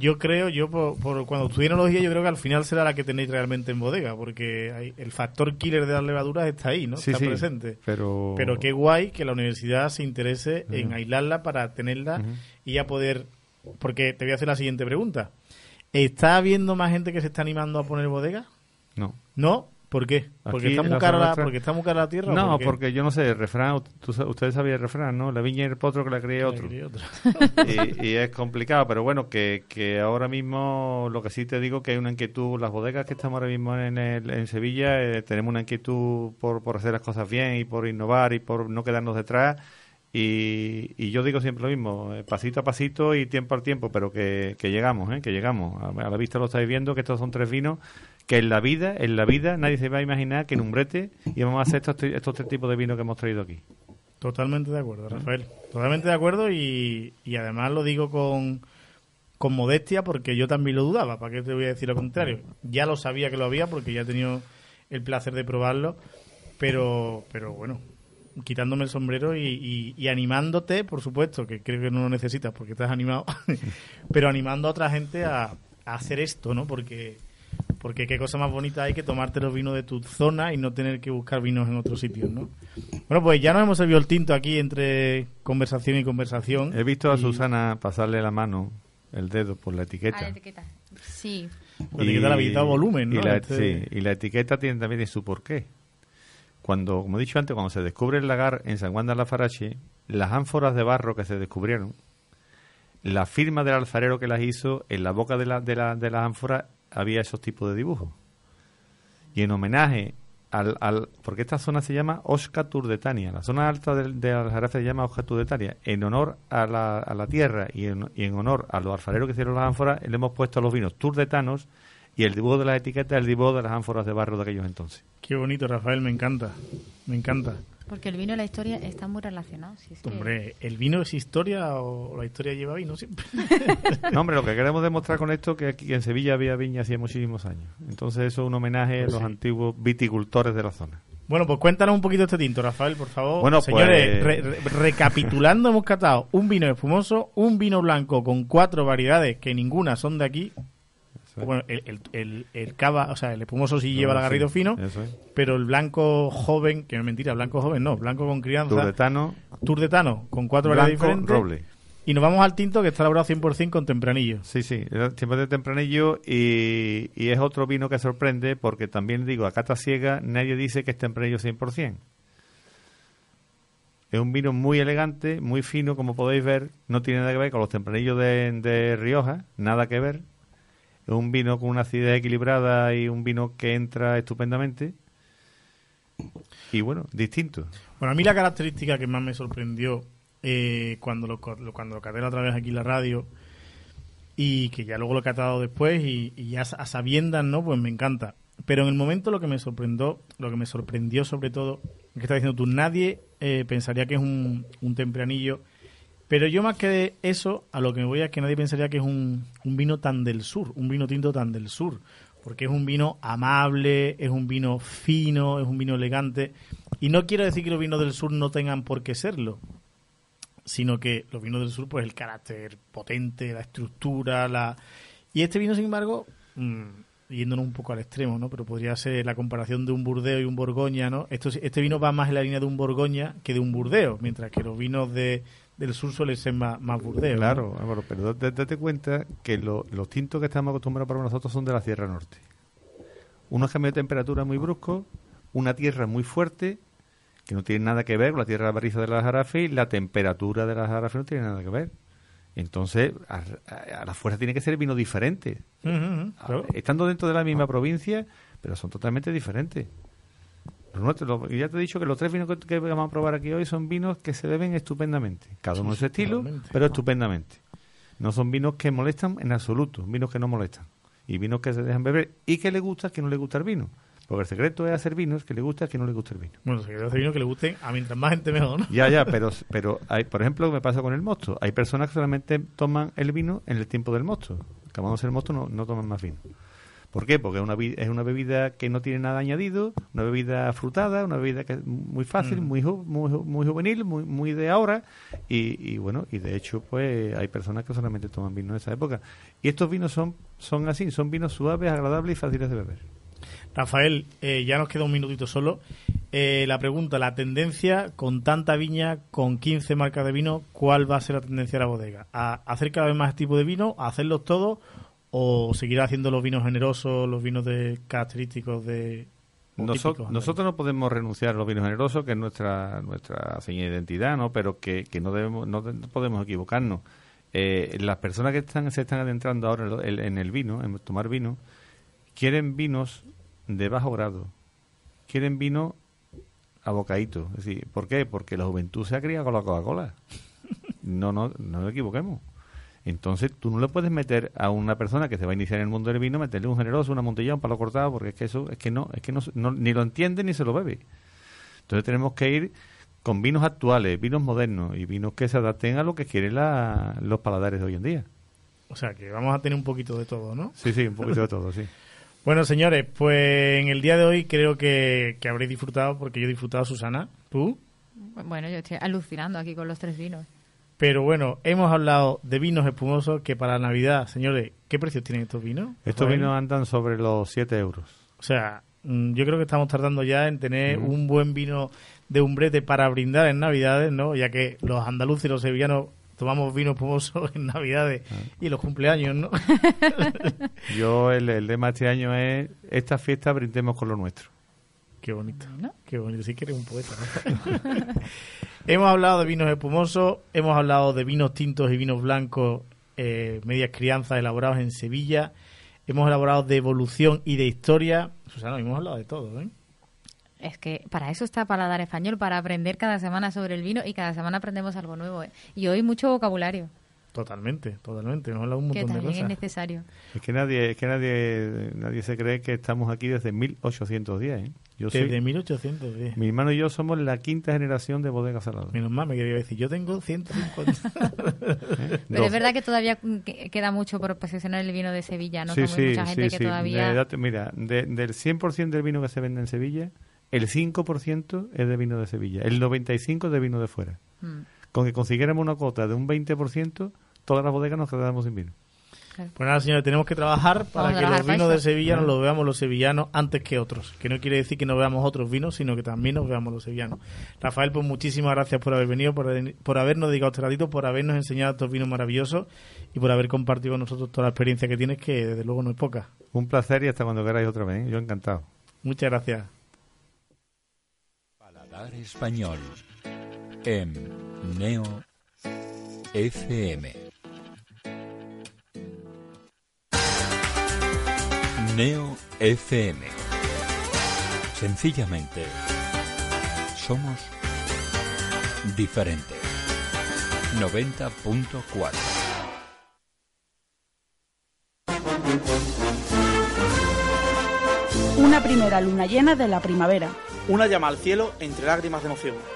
Speaker 3: Yo creo, yo por, por cuando estudié enología, yo creo que al final será la que tenéis realmente en bodega, porque hay- el factor killer de las levaduras está ahí, ¿no?
Speaker 5: Sí,
Speaker 3: está
Speaker 5: sí,
Speaker 3: presente.
Speaker 5: Pero,
Speaker 3: Pero qué guay que la universidad se interese en aislarla para tenerla y ya poder... Porque te voy a hacer la siguiente pregunta. ¿Está habiendo más gente que se está animando a poner bodega?
Speaker 5: No.
Speaker 3: ¿No? ¿Por qué? ¿Porque
Speaker 5: Aquí
Speaker 3: está, muy
Speaker 5: la
Speaker 3: cara la,
Speaker 5: nuestra-
Speaker 3: ¿Porque está muy cara la tierra?
Speaker 5: No,
Speaker 3: por
Speaker 5: porque yo no sé, el refrán, ustedes sabían el refrán, ¿no? La viña y el potro que la cría
Speaker 3: La
Speaker 5: otro.
Speaker 3: quería otro. [laughs]
Speaker 5: y, y es complicado, pero bueno, que, que ahora mismo lo que sí te digo que hay una inquietud, las bodegas que estamos ahora mismo en, el- en Sevilla, eh, tenemos una inquietud por, por hacer las cosas bien y por innovar y por no quedarnos detrás. Y, y yo digo siempre lo mismo, eh, pasito a pasito y tiempo al tiempo, pero que, que llegamos, ¿eh? que llegamos. A, la vista lo estáis viendo, que estos son tres vinos que en la vida, en la vida nadie se va a imaginar que en un brete íbamos a hacer estos, estos tres tipos de vinos que hemos traído aquí.
Speaker 3: Totalmente de acuerdo, Rafael. Totalmente de acuerdo y, y además lo digo con, con modestia porque yo también lo dudaba. ¿Para qué te voy a decir lo contrario? Ya lo sabía que lo había porque ya he tenido el placer de probarlo, pero, pero bueno, quitándome el sombrero y, y- y animándote, por supuesto, que creo que no lo necesitas porque estás animado, [laughs] pero animando a otra gente a, a hacer esto, ¿no? Porque porque qué cosa más bonita hay que tomarte los vinos de tu zona y no tener que buscar vinos en otros sitios, ¿no? Bueno, pues ya nos hemos servido el tinto aquí entre conversación y conversación.
Speaker 5: He visto a
Speaker 3: Y-
Speaker 5: Susana pasarle la mano, el dedo, por la
Speaker 4: Ah,
Speaker 5: etiqueta.
Speaker 4: la etiqueta. Sí.
Speaker 3: La etiqueta dado volumen, ¿no?
Speaker 5: Y la,
Speaker 3: Este-
Speaker 5: sí, y la etiqueta tiene también su porqué. Cuando, como he dicho antes, cuando se descubre el lagar en San Juan de la Farache, las ánforas de barro que se descubrieron, la firma del alfarero que las hizo, en la boca de, la, de, la, de las ánforas había esos tipos de dibujos. Y en homenaje al, al... Porque esta zona se llama Osca Turdetania. La zona alta de, de Aljarafe se llama Osca Turdetania. En honor a la, a la tierra y en, y en honor a los alfareros que hicieron las ánforas, le hemos puesto a los vinos turdetanos y el dibujo de las etiquetas el dibujo de las ánforas de barro de aquellos entonces.
Speaker 3: Qué bonito, Rafael, me encanta. Me encanta.
Speaker 4: Porque el vino y la historia están muy relacionados. si es que-
Speaker 3: Hombre, ¿el vino es historia o la historia lleva vino siempre? [laughs]
Speaker 5: No, hombre, lo que queremos demostrar con esto es que aquí en Sevilla había viña hacía muchísimos años. Entonces eso es un homenaje
Speaker 3: Pues
Speaker 5: a los
Speaker 3: sí.
Speaker 5: antiguos viticultores de la zona.
Speaker 3: Bueno, pues cuéntanos un poquito este tinto, Rafael, por favor.
Speaker 5: Bueno,
Speaker 3: Señores,
Speaker 5: pues-
Speaker 3: re- re- recapitulando, hemos catado un vino espumoso, un vino blanco con cuatro variedades que ninguna son de aquí.
Speaker 5: Es.
Speaker 3: Bueno, el, el, el, el cava, o sea, el espumoso sí lleva el
Speaker 5: Sí,
Speaker 3: agarrido fino,
Speaker 5: es.
Speaker 3: pero el blanco joven, que no es mentira, blanco joven no, blanco con crianza,
Speaker 5: Turdetano,
Speaker 3: turdetano, con cuatro variedades
Speaker 5: blanco,
Speaker 3: diferentes.
Speaker 5: roble.
Speaker 3: Y nos vamos al tinto que está elaborado 100% con tempranillo.
Speaker 5: Sí, sí, tiempo de tempranillo y, y es otro vino que sorprende porque también digo, a cata ciega nadie dice que es tempranillo 100%. Es un vino muy elegante, muy fino, como podéis ver, no tiene nada que ver con los tempranillos de, de Rioja, nada que ver. Un vino con una acidez equilibrada y un vino que entra estupendamente. Y bueno, distinto.
Speaker 3: Bueno, a mí la característica que más me sorprendió eh, cuando lo, cuando lo caté otra vez aquí la radio y que ya luego lo he catado después y, y ya a sabiendas, ¿no? Pues me encanta. Pero en el momento lo que me sorprendió, lo que me sorprendió sobre todo, es que estás diciendo tú, nadie eh, pensaría que es un, un tempranillo. Pero yo más que eso, a lo que me voy es que nadie pensaría que es un, un vino tan del sur, un vino tinto tan del sur. Porque es un vino amable, es un vino fino, es un vino elegante. Y no quiero decir que los vinos del sur no tengan por qué serlo, sino que los vinos del sur, pues el carácter potente, la estructura, la... Y este vino, sin embargo, mm, yéndonos un poco al extremo, ¿no? Pero podría ser la comparación de un Burdeo y un Borgoña, ¿no? Esto, este vino va más en la línea de un Borgoña que de un Burdeo, mientras que los vinos de, del sur suelen ser más, más Burdeo. ¿no?
Speaker 5: Claro, Álvaro, pero date, cuenta que lo- los tintos que estamos acostumbrados para nosotros son de la Sierra Norte. Unos cambios de temperatura muy bruscos, una tierra muy fuerte, que no tiene nada que ver con la tierra barriza de la Jarafe y la temperatura de la Jarafe no tiene nada que ver. Entonces, a, a- a la fuerza tiene que ser vino diferente.
Speaker 3: Claro.
Speaker 5: Estando dentro de la misma provincia, pero son totalmente diferentes. Nuestros, ya te he dicho que los tres vinos que, que vamos a probar aquí hoy son vinos que se beben estupendamente. Cada uno en su estilo, pero estupendamente. No son vinos que molestan en absoluto, vinos que no molestan. Y vinos que se dejan beber y que le gusta, que no le gusta el vino. Porque el secreto es hacer vinos que le gusta, que no le gusta el vino.
Speaker 3: Bueno, se quiere hacer vino que le gusten a mientras más gente mejor, ¿no?
Speaker 5: Ya, ya, pero, pero hay, por ejemplo, me pasa con el mosto. Hay personas que solamente toman el vino en el tiempo del mosto. Acabándose el mosto no, no toman más vino. ¿Por qué? Porque es una, es una bebida que no tiene nada añadido, una bebida frutada, una bebida que es muy fácil, muy, ju- muy, ju- muy juvenil, muy, muy de ahora. Y, y bueno, y de hecho, pues hay personas que solamente toman vino en esa época. Y estos vinos son, son así, son vinos suaves, agradables y fáciles de beber.
Speaker 3: Rafael, eh, ya nos queda un minutito solo. Eh, la pregunta, la tendencia con tanta viña, con 15 marcas de vino, ¿cuál va a ser la tendencia de la bodega? ¿A hacer cada vez más tipo de vino? ¿A hacerlos todos? ¿O seguir haciendo los vinos generosos, los vinos de característicos de, típicos
Speaker 5: nosotros no podemos renunciar a los vinos generosos, que es nuestra nuestra seña de identidad, ¿no? Pero que, que no debemos no de- no podemos equivocarnos. Eh, las personas que están se están adentrando ahora en, en el vino, en tomar vino, quieren vinos de bajo grado, quieren vino a bocadito. Es decir, ¿por qué? Porque la juventud se ha criado con la Coca-Cola. [laughs] No, no, no nos equivoquemos. Entonces, tú no le puedes meter a una persona que se va a iniciar en el mundo del vino, meterle un generoso, una montilla, un palo cortado, porque es que eso, es que no, es que no, no- ni lo entiende ni se lo bebe. Entonces tenemos que ir con vinos actuales, vinos modernos y vinos que se adapten a lo que quieren la- los paladares de hoy en día.
Speaker 3: O sea, que vamos a tener un poquito de todo, ¿no?
Speaker 5: Sí, sí, un poquito de todo, sí. [laughs]
Speaker 3: Bueno, señores, pues en el día de hoy creo que, que habréis disfrutado, porque yo he disfrutado, Susana, tú.
Speaker 4: Bueno, yo estoy alucinando aquí con los tres vinos.
Speaker 3: Pero bueno, hemos hablado de vinos espumosos que para Navidad, señores, ¿qué precios tienen estos vinos?
Speaker 5: Estos vinos andan sobre los 7 euros.
Speaker 3: O sea, mm, yo creo que estamos tardando ya en tener un buen vino de umbrete para brindar en Navidades, ¿no? Ya que los andaluces y los sevillanos tomamos vino espumoso [laughs] en Navidades y en los cumpleaños, ¿no? [laughs]
Speaker 5: Yo, el, el lema este año es, esta fiesta brindemos con lo nuestro.
Speaker 3: Qué bonito. Qué bonito. Sí que eres un poeta, ¿no? [laughs] hemos hablado de vinos espumosos, hemos hablado de vinos tintos y vinos blancos, eh, medias crianzas elaborados en Sevilla. Hemos elaborado de evolución y de historia. Susana, hemos hablado de todo, ¿eh?
Speaker 4: Es que para eso está Paladar Español, para aprender cada semana sobre el vino y cada semana aprendemos algo nuevo. ¿eh? Y hoy mucho vocabulario,
Speaker 3: Totalmente, totalmente. Hemos hablado un
Speaker 4: que
Speaker 3: montón de
Speaker 4: también es
Speaker 3: cosas.
Speaker 4: necesario.
Speaker 5: Es que nadie, es que nadie, nadie se cree que estamos aquí desde 1810. ¿eh? Yo soy-
Speaker 3: Desde 1810.
Speaker 5: mi hermano y yo somos la quinta generación de bodegas saladas.
Speaker 3: Menos mal, me quería decir, yo tengo 150. [laughs]
Speaker 4: Pero
Speaker 5: Dos.
Speaker 4: es verdad que todavía que- queda mucho por posicionar el vino de Sevilla, ¿no?
Speaker 5: Sí, sí,
Speaker 4: mucha gente
Speaker 5: sí,
Speaker 4: que
Speaker 5: sí.
Speaker 4: todavía...
Speaker 5: De mira, de- del 100% del vino que se vende en Sevilla, el 5% es de vino de Sevilla, el 95% es de vino de fuera.
Speaker 4: Mm,
Speaker 5: Con que consiguiéramos una cuota de un 20%, todas las bodegas nos quedamos sin vino.
Speaker 4: claro.
Speaker 3: Pues nada, señores, tenemos que trabajar para
Speaker 4: Vamos
Speaker 3: que los vinos de. Sevilla nos los veamos los sevillanos antes que otros. Que no quiere decir que no veamos otros vinos, sino que también nos veamos los sevillanos. Rafael, pues muchísimas gracias por haber venido, por, por habernos dedicado este ratito, por habernos enseñado estos vinos maravillosos y por haber compartido con nosotros toda la experiencia que tienes, que desde luego no es poca.
Speaker 5: Un placer y hasta cuando queráis otra vez. ¿eh? Yo encantado.
Speaker 3: Muchas gracias.
Speaker 1: Paladar Español en Neo FM. Neo FM. Sencillamente, somos diferentes. 90.4.
Speaker 6: Una primera luna llena de la primavera.
Speaker 7: Una llama al cielo entre lágrimas de emoción.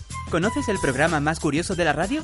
Speaker 8: ¿Conoces el programa más curioso de la radio?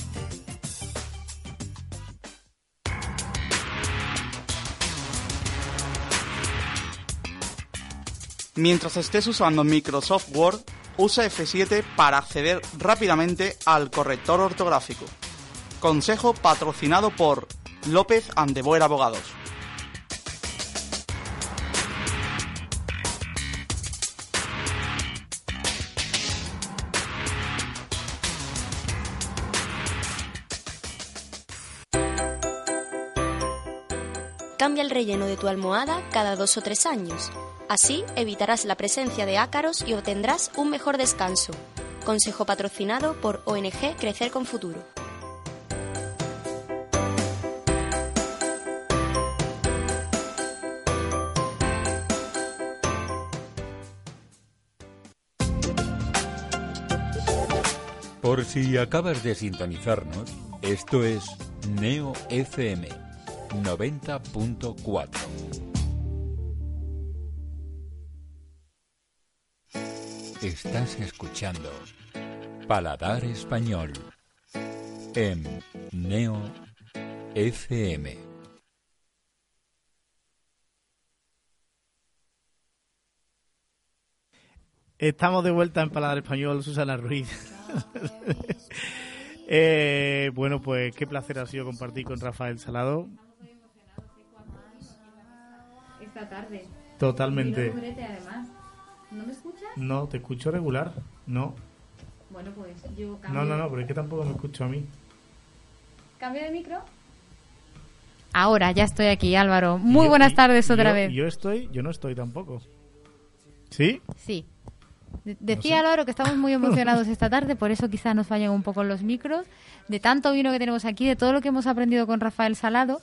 Speaker 7: Mientras estés usando Microsoft Word, usa F7 para acceder rápidamente al corrector ortográfico. Consejo patrocinado por López Andeboer Abogados.
Speaker 9: Cambia el relleno de tu almohada cada dos o tres años. Así evitarás la presencia de ácaros y obtendrás un mejor descanso. Consejo patrocinado por ONG Crecer con Futuro.
Speaker 1: Por si acabas de sintonizarnos, esto es Neo FM 90.4. Estás escuchando Paladar Español en Neo FM.
Speaker 3: Estamos de vuelta en Paladar Español, Susana Ruiz. [laughs] Eh, bueno, pues qué placer ha sido compartir con Rafael Salado.
Speaker 4: Esta tarde.
Speaker 3: Totalmente.
Speaker 4: Además. ¿No me escuchas?
Speaker 3: No, te escucho regular. No.
Speaker 4: Bueno, pues yo cambio.
Speaker 3: No, no, no, pero es que tampoco me escucho a mí.
Speaker 4: ¿Cambio de micro? Ahora, ya estoy aquí, Álvaro. Muy
Speaker 3: Yo-
Speaker 4: buenas tardes otra
Speaker 3: yo-
Speaker 4: vez.
Speaker 3: Yo estoy, yo no estoy tampoco. ¿Sí?
Speaker 4: Sí. De- Decía Álvaro que estamos muy emocionados [laughs] esta tarde, por eso quizás nos fallan un poco los micros, de tanto vino que tenemos aquí, de todo lo que hemos aprendido con Rafael Salado.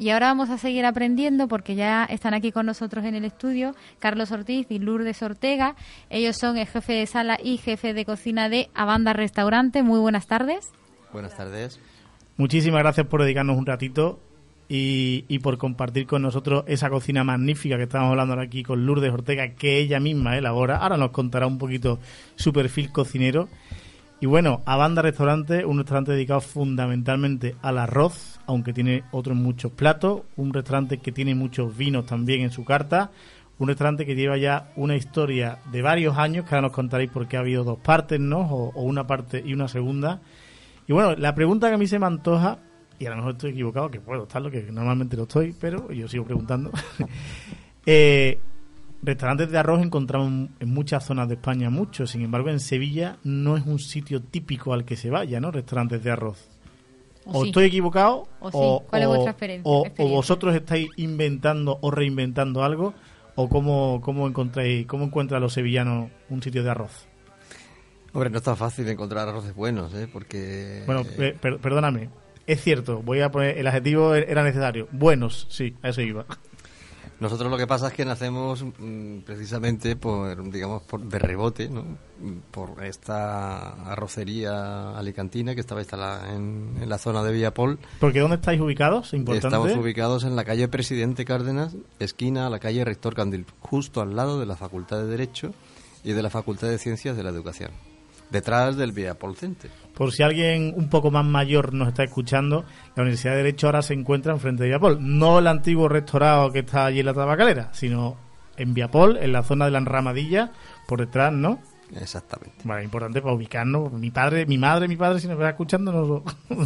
Speaker 4: Y ahora vamos a seguir aprendiendo porque ya están aquí con nosotros en el estudio Carlos Ortiz y Lourdes Ortega. Ellos son el jefe de sala y jefe de cocina de Abanda Restaurante. Muy buenas tardes.
Speaker 10: Buenas tardes.
Speaker 3: Muchísimas gracias por dedicarnos un ratito y, y por compartir con nosotros esa cocina magnífica que estamos hablando ahora aquí con Lourdes Ortega, que ella misma elabora. Ahora nos contará un poquito su perfil cocinero. Y bueno, Abanda Restaurante, un restaurante dedicado fundamentalmente al arroz, aunque tiene otros muchos platos. Un restaurante que tiene muchos vinos también en su carta. Un restaurante que lleva ya una historia de varios años, que ahora nos contaréis por qué ha habido dos partes, ¿no? O, o una parte y una segunda. Y bueno, la pregunta que a mí se me antoja, y a lo mejor estoy equivocado, que puedo estarlo, que normalmente lo estoy, pero yo sigo preguntando. [laughs] Eh, restaurantes de arroz encontramos en- muchas zonas de España, muchos. Sin embargo, en Sevilla no es un sitio típico al que se vaya, ¿no? Restaurantes de arroz.
Speaker 4: O
Speaker 3: O,
Speaker 4: sí.
Speaker 3: estoy equivocado,
Speaker 4: O sí. ¿Cuál es vuestra experien-
Speaker 3: o- o
Speaker 4: experiencia?
Speaker 3: vosotros estáis inventando o reinventando algo, o cómo, cómo encontráis, cómo encuentran los sevillanos un sitio de arroz.
Speaker 10: Hombre, no es tan fácil encontrar arroces buenos, ¿eh? Porque...
Speaker 3: Bueno, eh, per- perdóname. Es cierto, voy a poner el adjetivo era necesario. Buenos, sí, a eso iba.
Speaker 10: Nosotros lo que pasa es que nacemos mm, precisamente por, digamos, por, de rebote, ¿no? Por esta arrocería alicantina que estaba instalada en, en la zona de Villapol.
Speaker 3: Porque ¿dónde estáis ubicados? Importante.
Speaker 10: Estamos ubicados en la calle Presidente Cárdenas, esquina a la calle Rector Candil, justo al lado de la Facultad de Derecho y de la Facultad de Ciencias de la Educación, detrás del Villapol Center.
Speaker 3: Por si alguien un poco más mayor nos está escuchando, la Universidad de Derecho ahora se encuentra enfrente de Viapol. No el antiguo rectorado que está allí en la tabacalera, sino en Viapol, en la zona de la enramadilla, por detrás, ¿no?
Speaker 10: Exactamente.
Speaker 3: Vale, importante para ubicarnos. Mi padre, mi madre, mi padre, si nos va escuchando, lo... [laughs]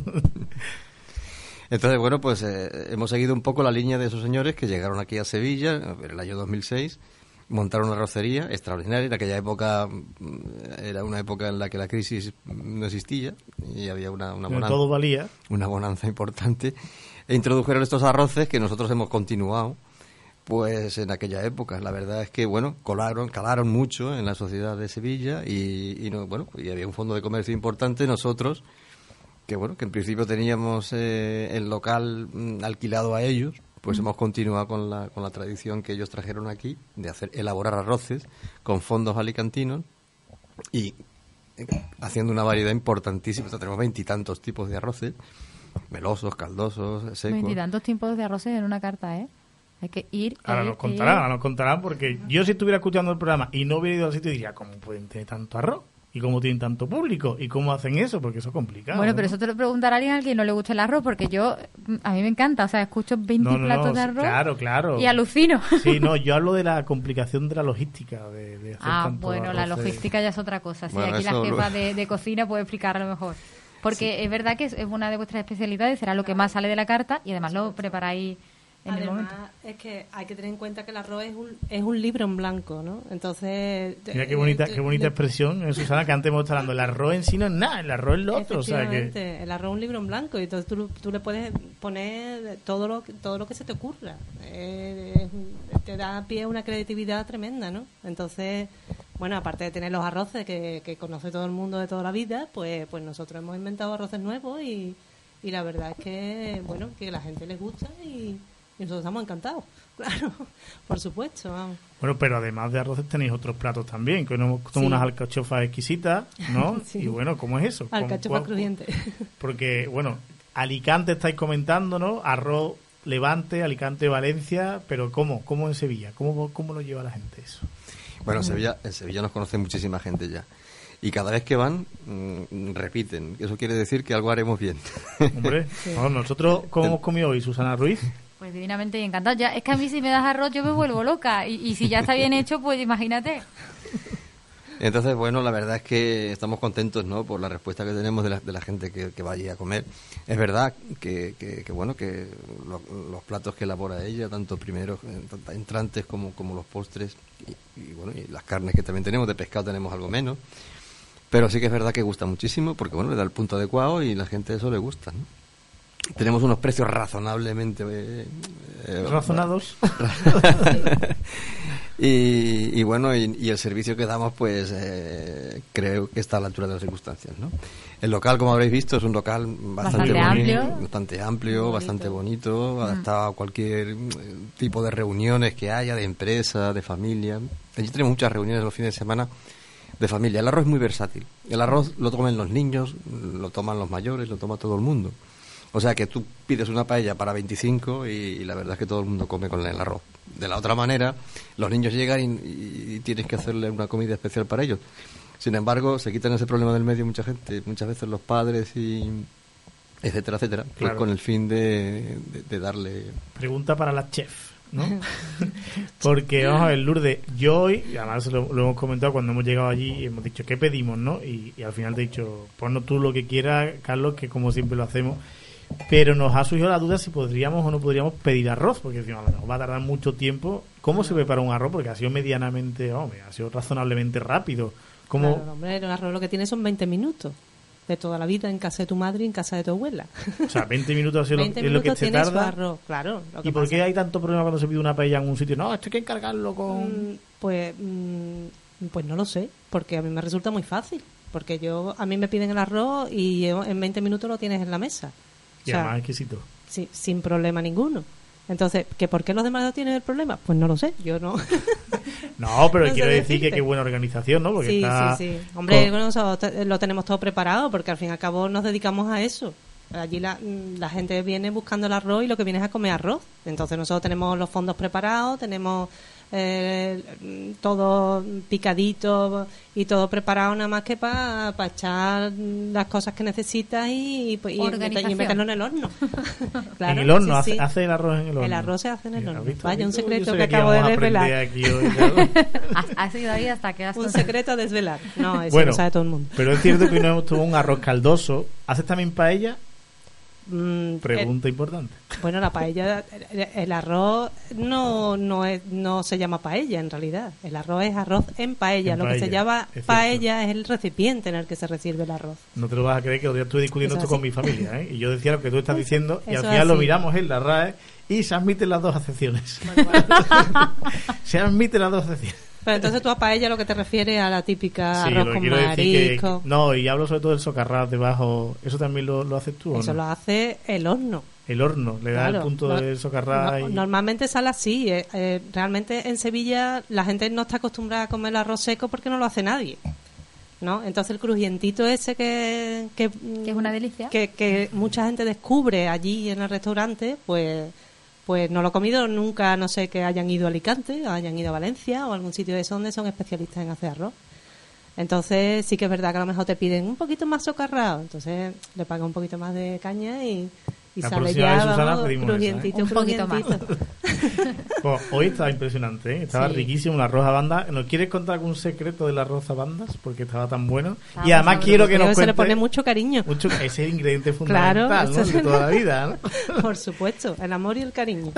Speaker 10: Entonces, bueno, pues eh, hemos seguido un poco la línea de esos señores que llegaron aquí a Sevilla en el año 2006, montaron una arrocería extraordinaria. En aquella época mm, era una época en la que la crisis no existía y había una, una bonanza,
Speaker 3: todo valía.
Speaker 10: una bonanza importante. E introdujeron estos arroces que nosotros hemos continuado pues en aquella época. La verdad es que, bueno, colaron, calaron mucho en la sociedad de Sevilla y, y no, bueno, y había un fondo de comercio importante. Nosotros, que bueno, que en principio teníamos eh, el local mm, alquilado a ellos, pues
Speaker 4: Mm.
Speaker 10: hemos continuado con la, con la tradición que ellos trajeron aquí de hacer elaborar arroces con fondos alicantinos y eh, haciendo una variedad importantísima. O sea, tenemos veintitantos tipos de arroces, melosos, caldosos, secos.
Speaker 4: Veintitantos tipos de arroces en una carta, ¿eh? Hay que ir.
Speaker 3: Ahora
Speaker 4: ir,
Speaker 3: nos contarán,
Speaker 4: ir.
Speaker 3: ahora nos contarán, porque yo si estuviera escuchando el programa y no hubiera ido al sitio, diría, ¿cómo pueden tener tanto arroz? ¿Y cómo tienen tanto público? ¿Y cómo hacen eso? Porque eso es complicado.
Speaker 4: Bueno,
Speaker 3: ¿no?
Speaker 4: pero eso te lo preguntará alguien al que no le guste el arroz, porque yo, a mí me encanta, o sea, escucho 20
Speaker 3: No, no,
Speaker 4: platos
Speaker 3: no,
Speaker 4: de arroz
Speaker 3: Claro, claro.
Speaker 4: y alucino.
Speaker 3: Sí, no, [laughs] yo hablo de la complicación de la logística, de, de hacer
Speaker 4: Ah,
Speaker 3: tanto
Speaker 4: bueno, la
Speaker 3: arroz, eh.
Speaker 4: logística ya es otra cosa. Sí,
Speaker 3: Bueno,
Speaker 4: aquí la jefa
Speaker 3: lo-
Speaker 4: de, de cocina puede explicarlo mejor. Porque es verdad que es es una de vuestras especialidades, será lo que más sale de la carta y además lo preparáis en el
Speaker 11: Además,
Speaker 4: momento.
Speaker 11: es que hay que tener en cuenta que el arroz es un, es un libro en blanco, ¿no? Entonces...
Speaker 3: Mira qué bonita, qué bonita expresión, eh, Susana, que antes hemos estado hablando. El arroz en sí no es nada, el arroz es lo otro. O sea que.
Speaker 11: El arroz es un libro en blanco y entonces tú, tú le puedes poner todo lo, que- todo lo que se te ocurra. Eh, te da pie a una creatividad tremenda, ¿no? Entonces, bueno, aparte de tener los arroces que, que conoce todo el mundo de toda la vida, pues, pues nosotros hemos inventado arroces nuevos y, y la verdad es que, bueno, que a la gente les gusta y, y nosotros estamos encantados. [laughs] Claro, por supuesto, vamos.
Speaker 3: Bueno, pero además de arroces tenéis otros platos también, que nos son
Speaker 11: Sí.
Speaker 3: unas alcachofas exquisitas, ¿no? [laughs]
Speaker 11: Sí.
Speaker 3: Y bueno, ¿cómo es eso? ¿Cómo-
Speaker 11: Alcachofa
Speaker 3: cuál-
Speaker 11: crujiente.
Speaker 3: Porque, bueno, Alicante estáis comentando, ¿no? Arroz Levante, Alicante Valencia, pero ¿cómo? ¿Cómo en Sevilla? ¿Cómo, cómo lo lleva la gente eso?
Speaker 10: Bueno, en Sevilla, en Sevilla nos conoce muchísima gente ya. Y cada vez que van, mm, repiten. Eso quiere decir que algo haremos bien.
Speaker 3: Hombre, [laughs] bueno, nosotros, ¿cómo hemos comido hoy, Susana Ruiz?
Speaker 4: Pues divinamente y encantado. Ya, es que a mí si me das arroz yo me vuelvo loca. Y, y si ya está bien hecho, pues imagínate.
Speaker 10: Entonces, bueno, la verdad es que estamos contentos, ¿no? Por la respuesta que tenemos de la, de la gente que, va allí a comer. Es verdad que, que, que, bueno, que lo- los platos que elabora ella, tanto primeros, eh, entrantes como, como los postres, y, y, bueno, y las carnes que también tenemos, de pescado tenemos algo menos. Pero sí que es verdad que gusta muchísimo, porque bueno, le da el punto adecuado y la gente eso le gusta, ¿no? Tenemos unos precios razonablemente... eh, eh,
Speaker 3: ¿Razonados? [laughs]
Speaker 10: y, y bueno, y, y el servicio que damos, pues eh, creo que está a la altura de las circunstancias, ¿no? El local, como habréis visto, es un local bastante,
Speaker 4: Bastante
Speaker 10: bonito,
Speaker 4: amplio.
Speaker 10: bastante amplio, bastante bonito, adaptado a cualquier mm, tipo de reuniones que haya, de empresa, de familia. Allí tenemos muchas reuniones los fines de semana de familia. El arroz es muy versátil. El arroz lo toman los niños, lo toman los mayores, lo toma todo el mundo. O sea que tú pides una paella para 25 y, y la verdad es que todo el mundo come con el arroz. De la otra manera, los niños llegan y, y tienes que hacerle una comida especial para ellos. Sin embargo, se quitan ese problema del medio mucha gente, muchas veces los padres y etcétera, etcétera, pues con el fin de, de- de darle...
Speaker 3: Pregunta para la chef, ¿no? [laughs] Porque, vamos a ver, Lourdes, yo hoy, y además lo, lo hemos comentado cuando hemos llegado allí, y hemos dicho, ¿qué pedimos, no? Y, y al final te he dicho, ponnos tú lo que quieras, Carlos, que como siempre lo hacemos. Pero nos ha surgido la duda si podríamos o no podríamos pedir arroz, porque lo mejor va a tardar mucho tiempo. ¿Cómo se prepara un arroz? Porque ha sido medianamente, hombre, ha sido razonablemente rápido. ¿Cómo,
Speaker 11: Claro, hombre, el arroz lo que tiene son 20 minutos. De toda la vida en casa de tu madre y en casa de tu abuela.
Speaker 3: O sea, 20 minutos ha sido lo-
Speaker 11: 20
Speaker 3: es lo que se tarda.
Speaker 11: arroz, claro. Lo que
Speaker 3: ¿Y por
Speaker 11: pasa
Speaker 3: qué hay tanto problema cuando se pide una paella en un sitio? No, esto hay que encargarlo con...
Speaker 11: Mm, Pues, mm, pues no lo sé, porque a mí me resulta muy fácil. Porque yo, a mí me piden el arroz y en 20 minutos lo tienes en la mesa.
Speaker 3: Y
Speaker 11: O sea,
Speaker 3: además exquisito.
Speaker 11: sí, sin problema ninguno. Entonces, ¿que ¿por qué los demás no tienen el problema? Pues no lo sé, yo no. [laughs]
Speaker 3: No, pero [laughs]
Speaker 11: No
Speaker 3: quiero decir que qué buena organización, ¿no? Porque
Speaker 11: sí,
Speaker 3: está
Speaker 11: sí, sí. Hombre,
Speaker 3: con-
Speaker 11: bueno, lo tenemos todo preparado porque al fin y al cabo nos dedicamos a eso. Allí la, la gente viene buscando el arroz y lo que viene es a comer arroz. Entonces nosotros tenemos los fondos preparados, tenemos eh, todo picadito y todo preparado nada más que para echar mm, las cosas que necesitas y, y, y meterlo en el horno. [laughs] Claro,
Speaker 3: en el horno,
Speaker 11: sí,
Speaker 3: hace,
Speaker 11: sí.
Speaker 3: hace el arroz en el horno.
Speaker 11: El arroz se hace en el horno.
Speaker 3: ¿has visto?
Speaker 11: Vaya, un secreto que
Speaker 3: que
Speaker 11: acabo de desvelar.
Speaker 3: aquí hoy, [laughs]
Speaker 4: ha sido ahí hasta que has
Speaker 11: Un secreto a desvelar. No, eso
Speaker 3: bueno,
Speaker 11: lo sabe todo el mundo.
Speaker 3: pero es cierto que hoy no hemos tomado un arroz caldoso. ¿Haces también paella?
Speaker 11: Mm,
Speaker 3: Pregunta importante.
Speaker 11: Bueno, la paella, el- el arroz no no es, no se llama paella en realidad. El arroz es arroz en paella.
Speaker 3: En
Speaker 11: Lo que se llama
Speaker 3: es
Speaker 11: paella es el recipiente en el que se recibe el arroz.
Speaker 3: No te lo vas a creer que otro día estuve discutiendo
Speaker 11: Eso
Speaker 3: esto con mi familia, ¿eh? Y yo decía lo que tú estás diciendo y al
Speaker 11: Eso
Speaker 3: final lo miramos en la RAE y se admiten las dos acepciones. [laughs] se admiten las dos acepciones.
Speaker 11: Pero entonces tú a paella lo que te refieres a la típica
Speaker 3: Sí,
Speaker 11: arroz con
Speaker 3: que...
Speaker 11: marisco.
Speaker 3: No, y hablo sobre todo del socarrat debajo. ¿Eso también lo, lo haces tú o
Speaker 11: Eso
Speaker 3: no?
Speaker 11: lo hace el horno.
Speaker 3: El horno, le da el punto
Speaker 11: No-
Speaker 3: del socarrat
Speaker 11: no-
Speaker 3: y...
Speaker 11: Normalmente sale así. eh, eh, realmente en Sevilla la gente no está acostumbrada a comer el arroz seco porque no lo hace nadie. ¿no? Entonces el crujientito ese que, que,
Speaker 4: Que es una delicia.
Speaker 11: que, que mucha gente descubre allí en el restaurante, pues pues no lo he comido nunca, no sé, que hayan ido a Alicante, o hayan ido a Valencia o algún sitio de eso donde son especialistas en hacer arroz. Entonces sí que es verdad que a lo mejor te piden un poquito más socarrado, entonces le pagas un poquito más de caña y, y
Speaker 3: La
Speaker 11: sale
Speaker 3: próxima
Speaker 11: ya,
Speaker 3: vez, Susana,
Speaker 11: vamos,
Speaker 3: pedimos esa, ¿eh?
Speaker 4: Un poquito más.
Speaker 3: Bueno, [laughs] hoy estaba impresionante, ¿eh? estaba
Speaker 11: Sí.
Speaker 3: riquísimo el arroz a banda. ¿Nos quieres contar algún secreto del arroz a bandas? Porque estaba tan bueno. Y además quiero que nos
Speaker 11: que se le
Speaker 3: cuentes
Speaker 11: pone mucho cariño.
Speaker 3: mucho- ese es el ingrediente
Speaker 11: Claro,
Speaker 3: fundamental ¿no?
Speaker 11: eso
Speaker 3: de toda la vida. ¿no? [laughs]
Speaker 11: Por supuesto, el amor y el cariño.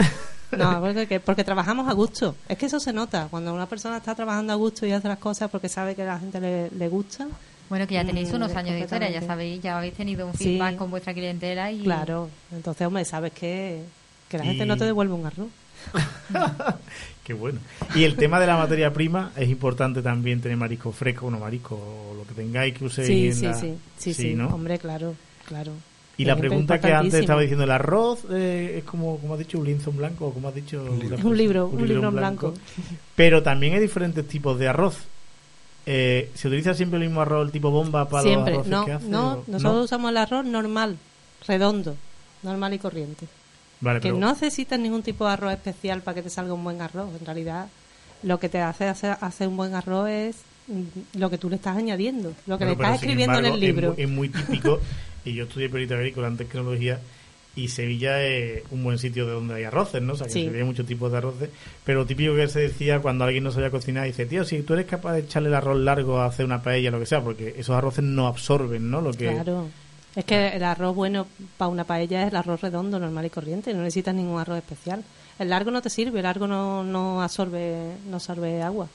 Speaker 11: No, [laughs] porque, que- porque trabajamos a gusto. Es que eso se nota. Cuando una persona está trabajando a gusto y hace las cosas porque sabe que a la gente le, le gusta.
Speaker 4: Bueno, que ya tenéis
Speaker 11: mm,
Speaker 4: unos
Speaker 11: es
Speaker 4: años de historia, ya sabéis, ya habéis tenido un
Speaker 11: Sí.
Speaker 4: feedback con vuestra clientela y...
Speaker 11: Claro. Entonces, hombre, sabes que, que la gente no te devuelve un arroz. [laughs]
Speaker 3: Qué bueno. Y el tema de la materia prima, es importante también tener marisco fresco, no marisco, o lo que tengáis que uséis
Speaker 11: Sí,
Speaker 3: en
Speaker 11: sí,
Speaker 3: la-
Speaker 11: sí, sí, sí,
Speaker 3: ¿no?
Speaker 11: hombre, claro, claro.
Speaker 3: Y la pregunta que antes estaba diciendo, ¿el arroz eh, es como, como has dicho, un lienzo en blanco? o como has dicho?
Speaker 11: Es un libro, un libro en blanco.
Speaker 3: Pero también hay diferentes tipos de arroz. Eh, ¿Se utiliza siempre el mismo arroz, el tipo bomba, para
Speaker 11: Siempre.
Speaker 3: los arroces
Speaker 11: No,
Speaker 3: que hace?
Speaker 11: no,
Speaker 3: o-
Speaker 11: nosotros usamos el arroz normal, redondo, normal y corriente.
Speaker 3: Vale,
Speaker 11: que
Speaker 3: pero-
Speaker 11: no necesitas ningún tipo de arroz especial para que te salga un buen arroz. En realidad, lo que te hace hacer, hacer un buen arroz es mm, lo que tú le estás añadiendo, lo que le estás escribiendo
Speaker 3: embargo,
Speaker 11: en el libro.
Speaker 3: Es, mu- es muy típico. y yo estudié perito agrícola en tecnología. Y Sevilla es un buen sitio de donde hay arroces, ¿no? O sea, que
Speaker 11: Sí.
Speaker 3: en Sevilla hay muchos tipos de arroces. Pero lo típico que se decía cuando alguien no sabía cocinar, dice, tío, si tú eres capaz de echarle el arroz largo a hacer una paella, lo que sea, porque esos arroces no absorben, ¿no? Lo que,
Speaker 11: Claro. Es que el arroz bueno para una paella es el arroz redondo, normal y corriente. No necesitas ningún arroz especial. El largo no te sirve, el largo no, no absorbe no absorbe agua.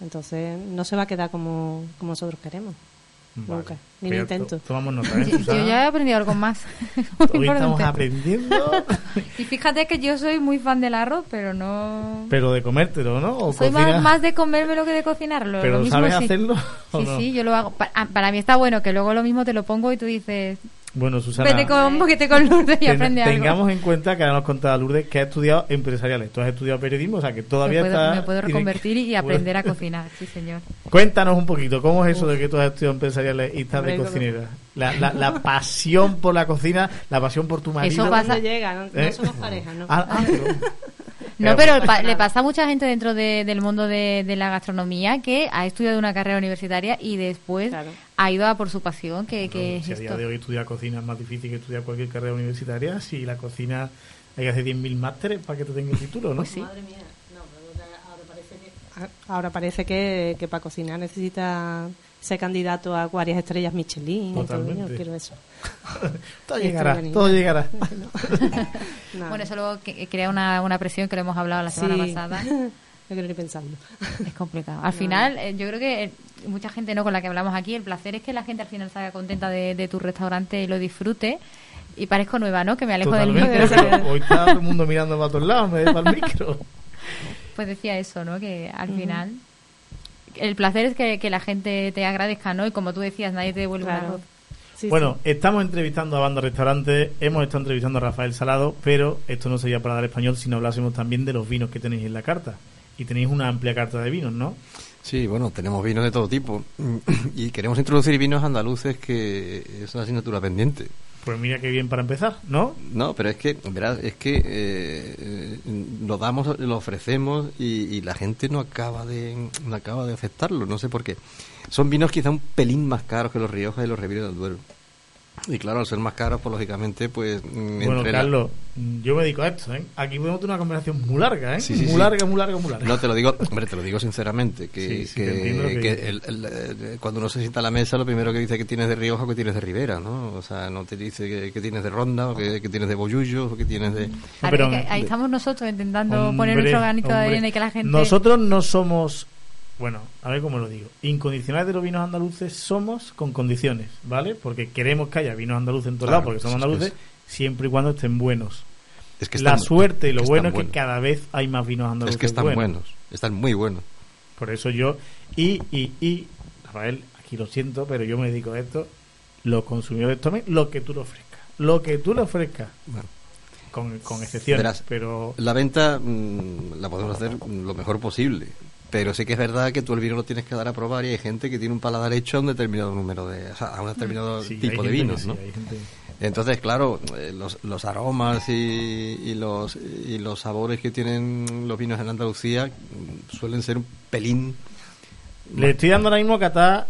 Speaker 11: Entonces no se va a quedar como, como nosotros queremos.
Speaker 3: Vale.
Speaker 11: Nunca. Ni lo intento.
Speaker 3: to- tomamos nota, ¿eh, [laughs]
Speaker 4: Yo ya he aprendido algo más. Muy [laughs]
Speaker 3: Hoy estamos aprendiendo, [laughs]
Speaker 4: Y fíjate que yo soy muy fan del arroz, pero no...
Speaker 3: pero de comértelo, ¿no? O
Speaker 4: Soy más, más de comérmelo que de cocinarlo.
Speaker 3: ¿Pero
Speaker 4: lo mismo
Speaker 3: sabes
Speaker 4: sí.
Speaker 3: hacerlo
Speaker 4: Sí,
Speaker 3: no?
Speaker 4: sí, yo lo hago. Pa- ah, Para, mí está bueno que luego lo mismo te lo pongo y tú dices,
Speaker 3: Bueno, Susana,
Speaker 4: vete con un boquete con Lourdes y
Speaker 3: ten-
Speaker 4: aprende algo.
Speaker 3: tengamos en cuenta que ahora nos contaba Lourdes que ha estudiado empresariales. Tú has estudiado periodismo, o sea que todavía
Speaker 4: me, puedo,
Speaker 3: está...
Speaker 4: me puedo reconvertir y aprender a cocinar, sí señor.
Speaker 3: Cuéntanos un poquito, ¿cómo es eso de que tú has estudiado empresariales y estás de cocinera? La, la, la pasión por la cocina, la pasión por tu marido.
Speaker 4: Eso pasa-
Speaker 11: llega, no, no
Speaker 3: ¿Eh?
Speaker 11: somos pareja, ¿no?
Speaker 3: Ah, ah, pero- [laughs]
Speaker 4: No, pero pa- le pasa a mucha gente dentro de- del mundo de, de la gastronomía que ha estudiado una carrera universitaria y después ha ido a por su pasión, que, que es
Speaker 3: si a día
Speaker 4: esto.
Speaker 3: de hoy estudiar cocina es más difícil que estudiar cualquier carrera universitaria, si la cocina hay que hacer 10.000 másteres para que te tenga el título, ¿no?
Speaker 4: Pues sí.
Speaker 11: Madre mía. No, pero ahora parece que, Ah, ahora parece que, que para cocinar necesita ser candidato a varias estrellas Michelin. todo,
Speaker 3: Totalmente.
Speaker 11: yo quiero eso. [laughs]
Speaker 3: Todo llegará, todo llegará.
Speaker 11: No. [laughs] [laughs]
Speaker 4: Bueno, eso luego que- crea una, una presión que lo hemos hablado la semana
Speaker 11: Sí.
Speaker 4: pasada.
Speaker 11: No quiero ni pensarlo.
Speaker 4: Es complicado. Al final, eh, yo creo que eh, mucha gente no con la que hablamos aquí, el placer es que la gente al final salga contenta de, de tu restaurante y lo disfrute. Y parezco nueva, ¿no? Que me alejo
Speaker 3: Totalmente,
Speaker 4: del micro.
Speaker 3: hoy está todo el mundo mirando para todos lados, me para el micro.
Speaker 4: Pues decía eso, ¿no? Que al
Speaker 11: Ujú.
Speaker 4: final el placer es que, que la gente te agradezca, ¿no? Y como tú decías, nadie te devuelve
Speaker 11: Claro.
Speaker 4: un arroz.
Speaker 3: bueno, estamos entrevistando a Banda Restaurante, hemos estado entrevistando a Rafael Salado, pero esto no sería para dar español si no hablásemos también de los vinos que tenéis en la carta. Y tenéis una amplia carta de vinos, ¿no?
Speaker 10: Sí, bueno, tenemos vinos de todo tipo [clears throat] y queremos introducir vinos andaluces que es una asignatura pendiente.
Speaker 3: Pues mira qué bien para empezar, ¿no?
Speaker 10: No, pero es que, verás, es que eh, eh, lo damos, lo ofrecemos y, la gente no acaba de no acaba de aceptarlo, no sé por qué. Son vinos quizá un pelín más caros que los Rioja y los Ribera del Duero. Y claro, al ser más caros, pues lógicamente, pues... mm,
Speaker 3: Bueno, Carlos, yo me dedico a esto, ¿eh? Aquí podemos tener una conversación muy larga, ¿eh?
Speaker 10: Sí, sí,
Speaker 3: muy
Speaker 10: sí.
Speaker 3: larga, muy larga, muy larga.
Speaker 10: No, te lo digo, hombre, te lo digo sinceramente, que,
Speaker 3: Sí, sí,
Speaker 10: que- el- el- cuando uno se sienta a la mesa, lo primero que dice que tienes de Rioja o que tienes de Ribera, ¿no? O sea, no te dice que, que tienes de Ronda o que, que tienes de Bollullo o que tienes de...
Speaker 4: Que ahí estamos nosotros intentando poner nuestro granito de arena y que la gente...
Speaker 3: Nosotros no somos, bueno, a ver cómo lo digo, incondicionales de los vinos andaluces somos con condiciones, ¿vale? Porque queremos que haya vinos andaluces en todos
Speaker 10: Claro,
Speaker 3: lados, porque somos
Speaker 10: es
Speaker 3: andaluces, siempre y cuando estén buenos.
Speaker 10: Es que
Speaker 3: La suerte y
Speaker 10: es
Speaker 3: lo
Speaker 10: que
Speaker 3: bueno es que
Speaker 10: buenos.
Speaker 3: cada vez hay más vinos andaluces
Speaker 10: Es que están buenos, están muy buenos.
Speaker 3: Por eso yo, y, y, y, Rafael, aquí lo siento, pero yo me dedico a esto, los consumidores tomen lo que tú le ofrezcas, lo que tú le ofrezcas, con, con excepciones,
Speaker 10: Verás,
Speaker 3: pero...
Speaker 10: La venta mm, la podemos hacer lo mejor posible, pero sí que es verdad que tú el vino lo tienes que dar a probar y hay gente que tiene un paladar hecho a un determinado número de... O sea, a un determinado
Speaker 3: Sí,
Speaker 10: tipo de vinos,
Speaker 3: sí,
Speaker 10: ¿no?
Speaker 3: hay gente-
Speaker 10: Entonces, claro, eh, los, los aromas y, y los, y los sabores que tienen los vinos en Andalucía suelen ser un pelín...
Speaker 3: Le estoy dando ahora mismo a catar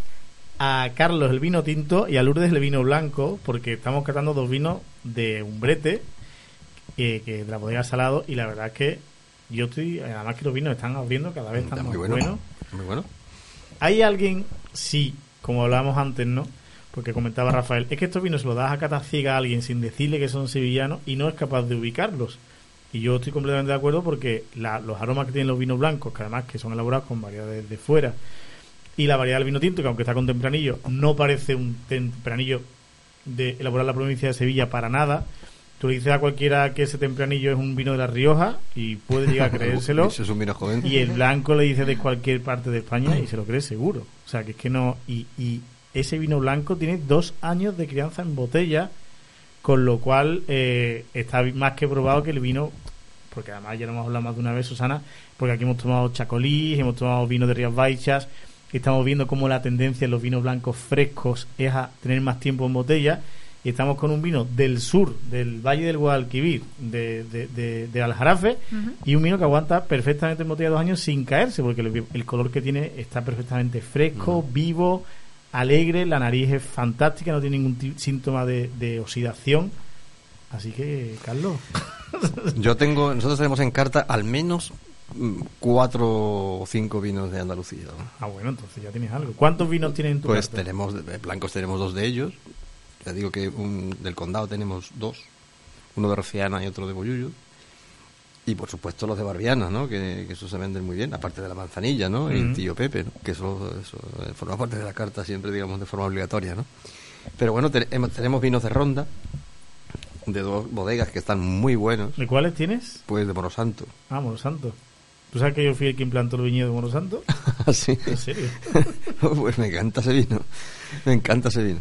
Speaker 3: a Carlos el vino tinto y a Lourdes el vino blanco, porque estamos catando dos vinos de umbrete, que, que de la bodega salado, y la verdad es que yo estoy, además que los vinos están abriendo, cada vez están
Speaker 10: Está muy
Speaker 3: más
Speaker 10: bueno.
Speaker 3: buenos.
Speaker 10: Muy bueno.
Speaker 3: ¿Hay alguien, sí, como hablábamos antes, ¿no? Porque comentaba Rafael, es que estos vinos se los das a cata ciega a alguien sin decirle que son sevillanos y no es capaz de ubicarlos. Y yo estoy completamente de acuerdo porque la- los aromas que tienen los vinos blancos, que además que son elaborados con variedades de fuera, y la variedad del vino tinto, que aunque está con tempranillo, no parece un tempranillo de elaborar la provincia de Sevilla para nada. Tú le dices a cualquiera que ese tempranillo es un vino de La Rioja y puede llegar a [laughs] creérselo.
Speaker 10: Ese es un vino joven.
Speaker 3: Y el blanco le dice de cualquier parte de España y se lo cree seguro. O sea, que es que no. Y, y ese vino blanco tiene dos años de crianza en botella, con lo cual eh, está más que probado que el vino. Porque además ya lo hemos hablado más de una vez, Susana, porque aquí hemos tomado chacolís, hemos tomado vino de Rías Baixas, estamos viendo cómo la tendencia en los vinos blancos frescos es a tener más tiempo en botella y estamos con un vino del sur, del Valle del Guadalquivir, de, de, de- de Aljarafe,
Speaker 4: Ujú.
Speaker 3: y un vino que aguanta perfectamente en botella dos años sin caerse, porque el, el color que tiene está perfectamente fresco, vivo, alegre, la nariz es fantástica, no tiene ningún ti- síntoma de, de oxidación. Así que, Carlos, [laughs]
Speaker 10: Yo tengo, nosotros tenemos en carta al menos mm, cuatro o cinco vinos de Andalucía. ¿no?
Speaker 3: ah bueno, entonces ya tienes algo. ¿Cuántos vinos tienes en tu
Speaker 10: Pues
Speaker 3: carta?
Speaker 10: tenemos, blancos tenemos dos de ellos. Ya digo que un, del condado tenemos dos. Uno de Rociana y otro de Boyullo. Y por supuesto los de Barbiana, ¿no? Que, que eso se venden muy bien. Aparte de la manzanilla, ¿no? El tío Pepe, ¿no? Que eso, eso eh, forma parte de la carta siempre, digamos, de forma obligatoria, ¿no? Pero bueno, te- hemos- tenemos vinos de ronda. De dos bodegas que están muy buenos.
Speaker 3: ¿De cuáles tienes?
Speaker 10: Pues de Morosanto.
Speaker 3: Ah, Morosanto. ¿Tú sabes que yo fui el que implantó el viñedo de Morosanto? [laughs]
Speaker 10: sí.
Speaker 3: ¿En serio? [laughs]
Speaker 10: pues me encanta ese vino. Me encanta ese vino.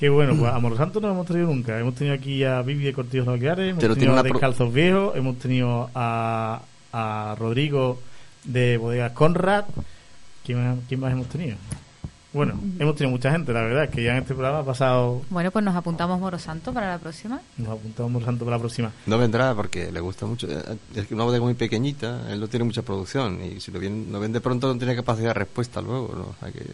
Speaker 3: Qué bueno, pues a Morosanto no lo hemos traído nunca. Hemos tenido aquí a Vivi de Cortillos Nucleares, hemos
Speaker 10: Pero tiene
Speaker 3: tenido a Descalzos Viejos, hemos tenido a, a Rodrigo de Bodegas Conrad. ¿Quién más, quién más hemos tenido? Bueno, hemos tenido mucha gente, la verdad, que ya en este programa ha pasado.
Speaker 4: Bueno, pues nos apuntamos Moro Santo para la próxima.
Speaker 3: Nos apuntamos Morosanto para la próxima.
Speaker 10: No vendrá porque le gusta mucho. Eh, Es que una bodega muy pequeñita, él no tiene mucha producción y si lo, bien, lo vende pronto no tiene capacidad de respuesta luego. ¿no? O sea que-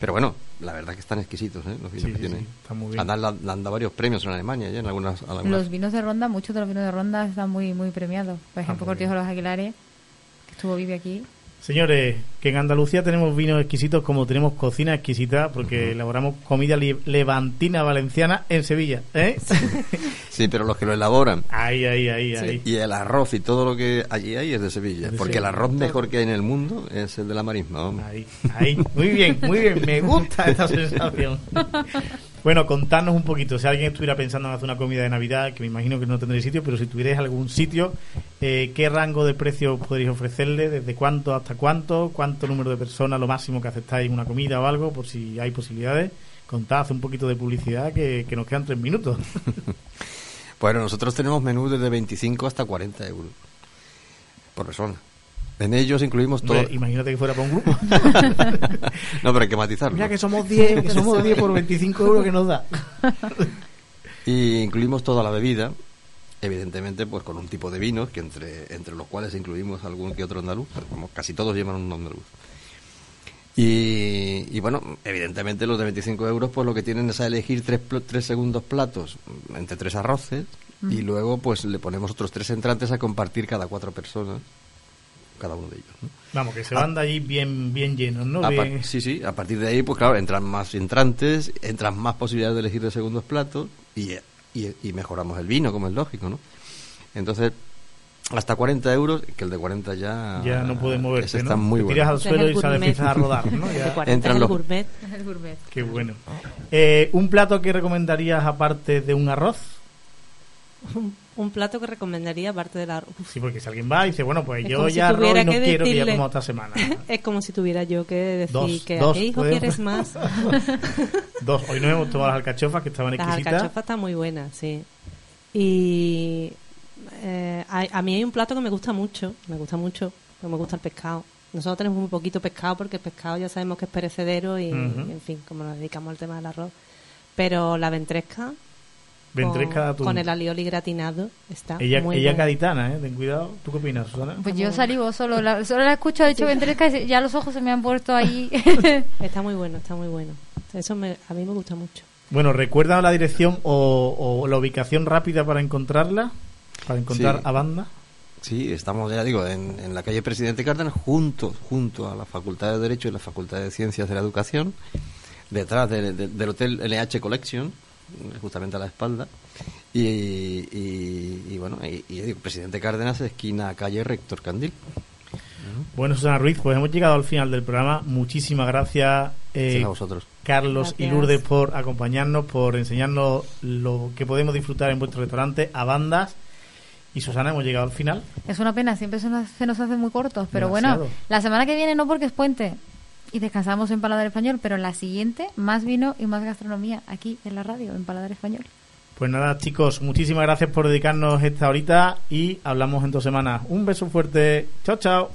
Speaker 10: Pero bueno, la verdad que están exquisitos ¿eh? los vinos
Speaker 3: Sí,
Speaker 10: que
Speaker 3: sí,
Speaker 10: tiene.
Speaker 3: sí, están muy bien.
Speaker 10: Han dado, han dado varios premios en Alemania ya en algunas. algunas-
Speaker 4: Los vinos de ronda, muchos de los vinos de ronda están muy muy premiados. Por ejemplo,
Speaker 3: Ah,
Speaker 4: Cortijo de los Aguilares, que estuvo vive aquí.
Speaker 3: Señores, que en Andalucía tenemos vinos exquisitos como tenemos cocina exquisita, porque elaboramos comida levantina valenciana en Sevilla. ¿eh?
Speaker 10: Sí, pero los que lo elaboran.
Speaker 3: Ahí, ahí, ahí, ahí.
Speaker 10: Y el arroz y todo lo que allí hay es de Sevilla.
Speaker 3: de
Speaker 10: porque el arroz mejor que hay en el mundo es el de la marisma. hombre.
Speaker 3: Ahí, ahí. Muy bien, muy bien. Me gusta esta [laughs] sensación. Bueno, contadnos un poquito. Si alguien estuviera pensando en hacer una comida de Navidad, que me imagino que no tendréis sitio, pero si tuvierais algún sitio, eh, ¿qué rango de precios podréis ofrecerle? ¿Desde cuánto hasta cuánto? ¿Cuánto número de personas, lo máximo que aceptáis una comida o algo? Por si hay posibilidades. Contad, un poquito de publicidad que, que nos quedan tres minutos. [laughs]
Speaker 10: Bueno, nosotros tenemos menús desde 25 hasta 40 euros por persona. En ellos incluimos todo.
Speaker 3: Hombre, imagínate que fuera para un grupo. [laughs]
Speaker 10: no, pero hay que matizarlo.
Speaker 3: Mira que somos 10, que somos 10 por 25 euros que nos da. [laughs]
Speaker 10: Y incluimos toda la bebida, evidentemente, pues con un tipo de vinos, que entre, entre los cuales incluimos algún que otro andaluz, como casi todos llevan un andaluz. Y, y bueno, evidentemente los de 25 euros, pues lo que tienen es a elegir tres, tres segundos platos entre tres arroces y
Speaker 4: Mm.
Speaker 10: luego pues le ponemos otros tres entrantes a compartir cada cuatro personas, cada uno de ellos. ¿no?
Speaker 3: Vamos, que se van de allí bien, bien llenos, ¿no? Bien-
Speaker 10: sí, sí, a partir de ahí, pues claro, entran más entrantes, entran más posibilidades de elegir de segundos platos y, y, y mejoramos el vino, como es lógico, ¿no? Entonces, hasta 40 euros, que el de 40 ya...
Speaker 3: Ya no puede moverse,
Speaker 10: ese
Speaker 3: ¿no?
Speaker 10: está muy
Speaker 3: Te
Speaker 10: bueno.
Speaker 3: tiras al suelo y empiezas a rodar, ¿no? [laughs] Ya.
Speaker 11: El 40
Speaker 10: Entran
Speaker 11: es el
Speaker 10: los-
Speaker 11: gourmet.
Speaker 4: El gourmet.
Speaker 3: Qué bueno. Eh, ¿Un plato que recomendarías aparte de un arroz?
Speaker 11: Un, plato que recomendaría aparte del arroz.
Speaker 3: Sí, porque si alguien va y dice, bueno, pues
Speaker 11: Es
Speaker 3: yo
Speaker 11: como si
Speaker 3: ya arroz no
Speaker 11: que
Speaker 3: quiero que ya
Speaker 11: decirle-
Speaker 3: como esta semana. [laughs]
Speaker 11: es como si tuviera yo que decir
Speaker 3: Dos,
Speaker 11: que
Speaker 3: dos,
Speaker 11: ¿a qué hijo
Speaker 3: podemos-
Speaker 11: quieres más? [laughs]
Speaker 3: Dos. Hoy nos hemos tomado las alcachofas que estaban
Speaker 11: Las
Speaker 3: exquisitas.
Speaker 11: alcachofas están muy buenas, sí. Y eh, a, a mí hay un plato que me gusta mucho, me gusta mucho, que me gusta el pescado. Nosotros tenemos muy poquito pescado porque el pescado ya sabemos que es perecedero y, en fin, como nos dedicamos al tema del arroz. Pero la ventresca,
Speaker 3: Ventresca
Speaker 11: con, el alioli gratinado está
Speaker 3: Ella,
Speaker 11: muy
Speaker 3: ella gaditana, ¿eh? Ten cuidado. ¿Tú qué opinas, Susana?
Speaker 4: Pues yo salivo solo, la, solo la escucho, de hecho, ventresca y ya los ojos se me han puesto ahí. [laughs]
Speaker 11: Está muy bueno, está muy bueno. Eso me- a mí me gusta mucho.
Speaker 3: Bueno, ¿recuerda la dirección o, o la ubicación rápida para encontrarla? Para encontrar
Speaker 10: Sí.
Speaker 3: a banda.
Speaker 10: Sí, estamos, ya digo, en, en la calle Presidente Cárdenas, junto, junto a la Facultad de Derecho y la Facultad de Ciencias de la Educación, detrás de- de- del Hotel LH Collection, justamente a la espalda. Y, y, y bueno, y, y digo, Presidente Cárdenas, esquina calle Rector Candil.
Speaker 3: Bueno, Susana Ruiz, pues hemos llegado al final del programa. Muchísimas gracias, eh,
Speaker 10: a vosotros.
Speaker 3: Carlos y. Lourdes, por acompañarnos, por enseñarnos lo que podemos disfrutar en vuestro restaurante a bandas. Y Susana, hemos llegado al final.
Speaker 4: Es una pena, siempre se nos, se nos hace muy cortos, pero
Speaker 3: Demasiado.
Speaker 4: bueno, la semana que viene no porque es puente y descansamos en Paladar Español, pero en la siguiente, más vino y más gastronomía aquí en la radio, en Paladar Español.
Speaker 3: Pues nada, chicos, muchísimas gracias por dedicarnos esta horita y hablamos en dos semanas. Un beso fuerte. Chao, chao.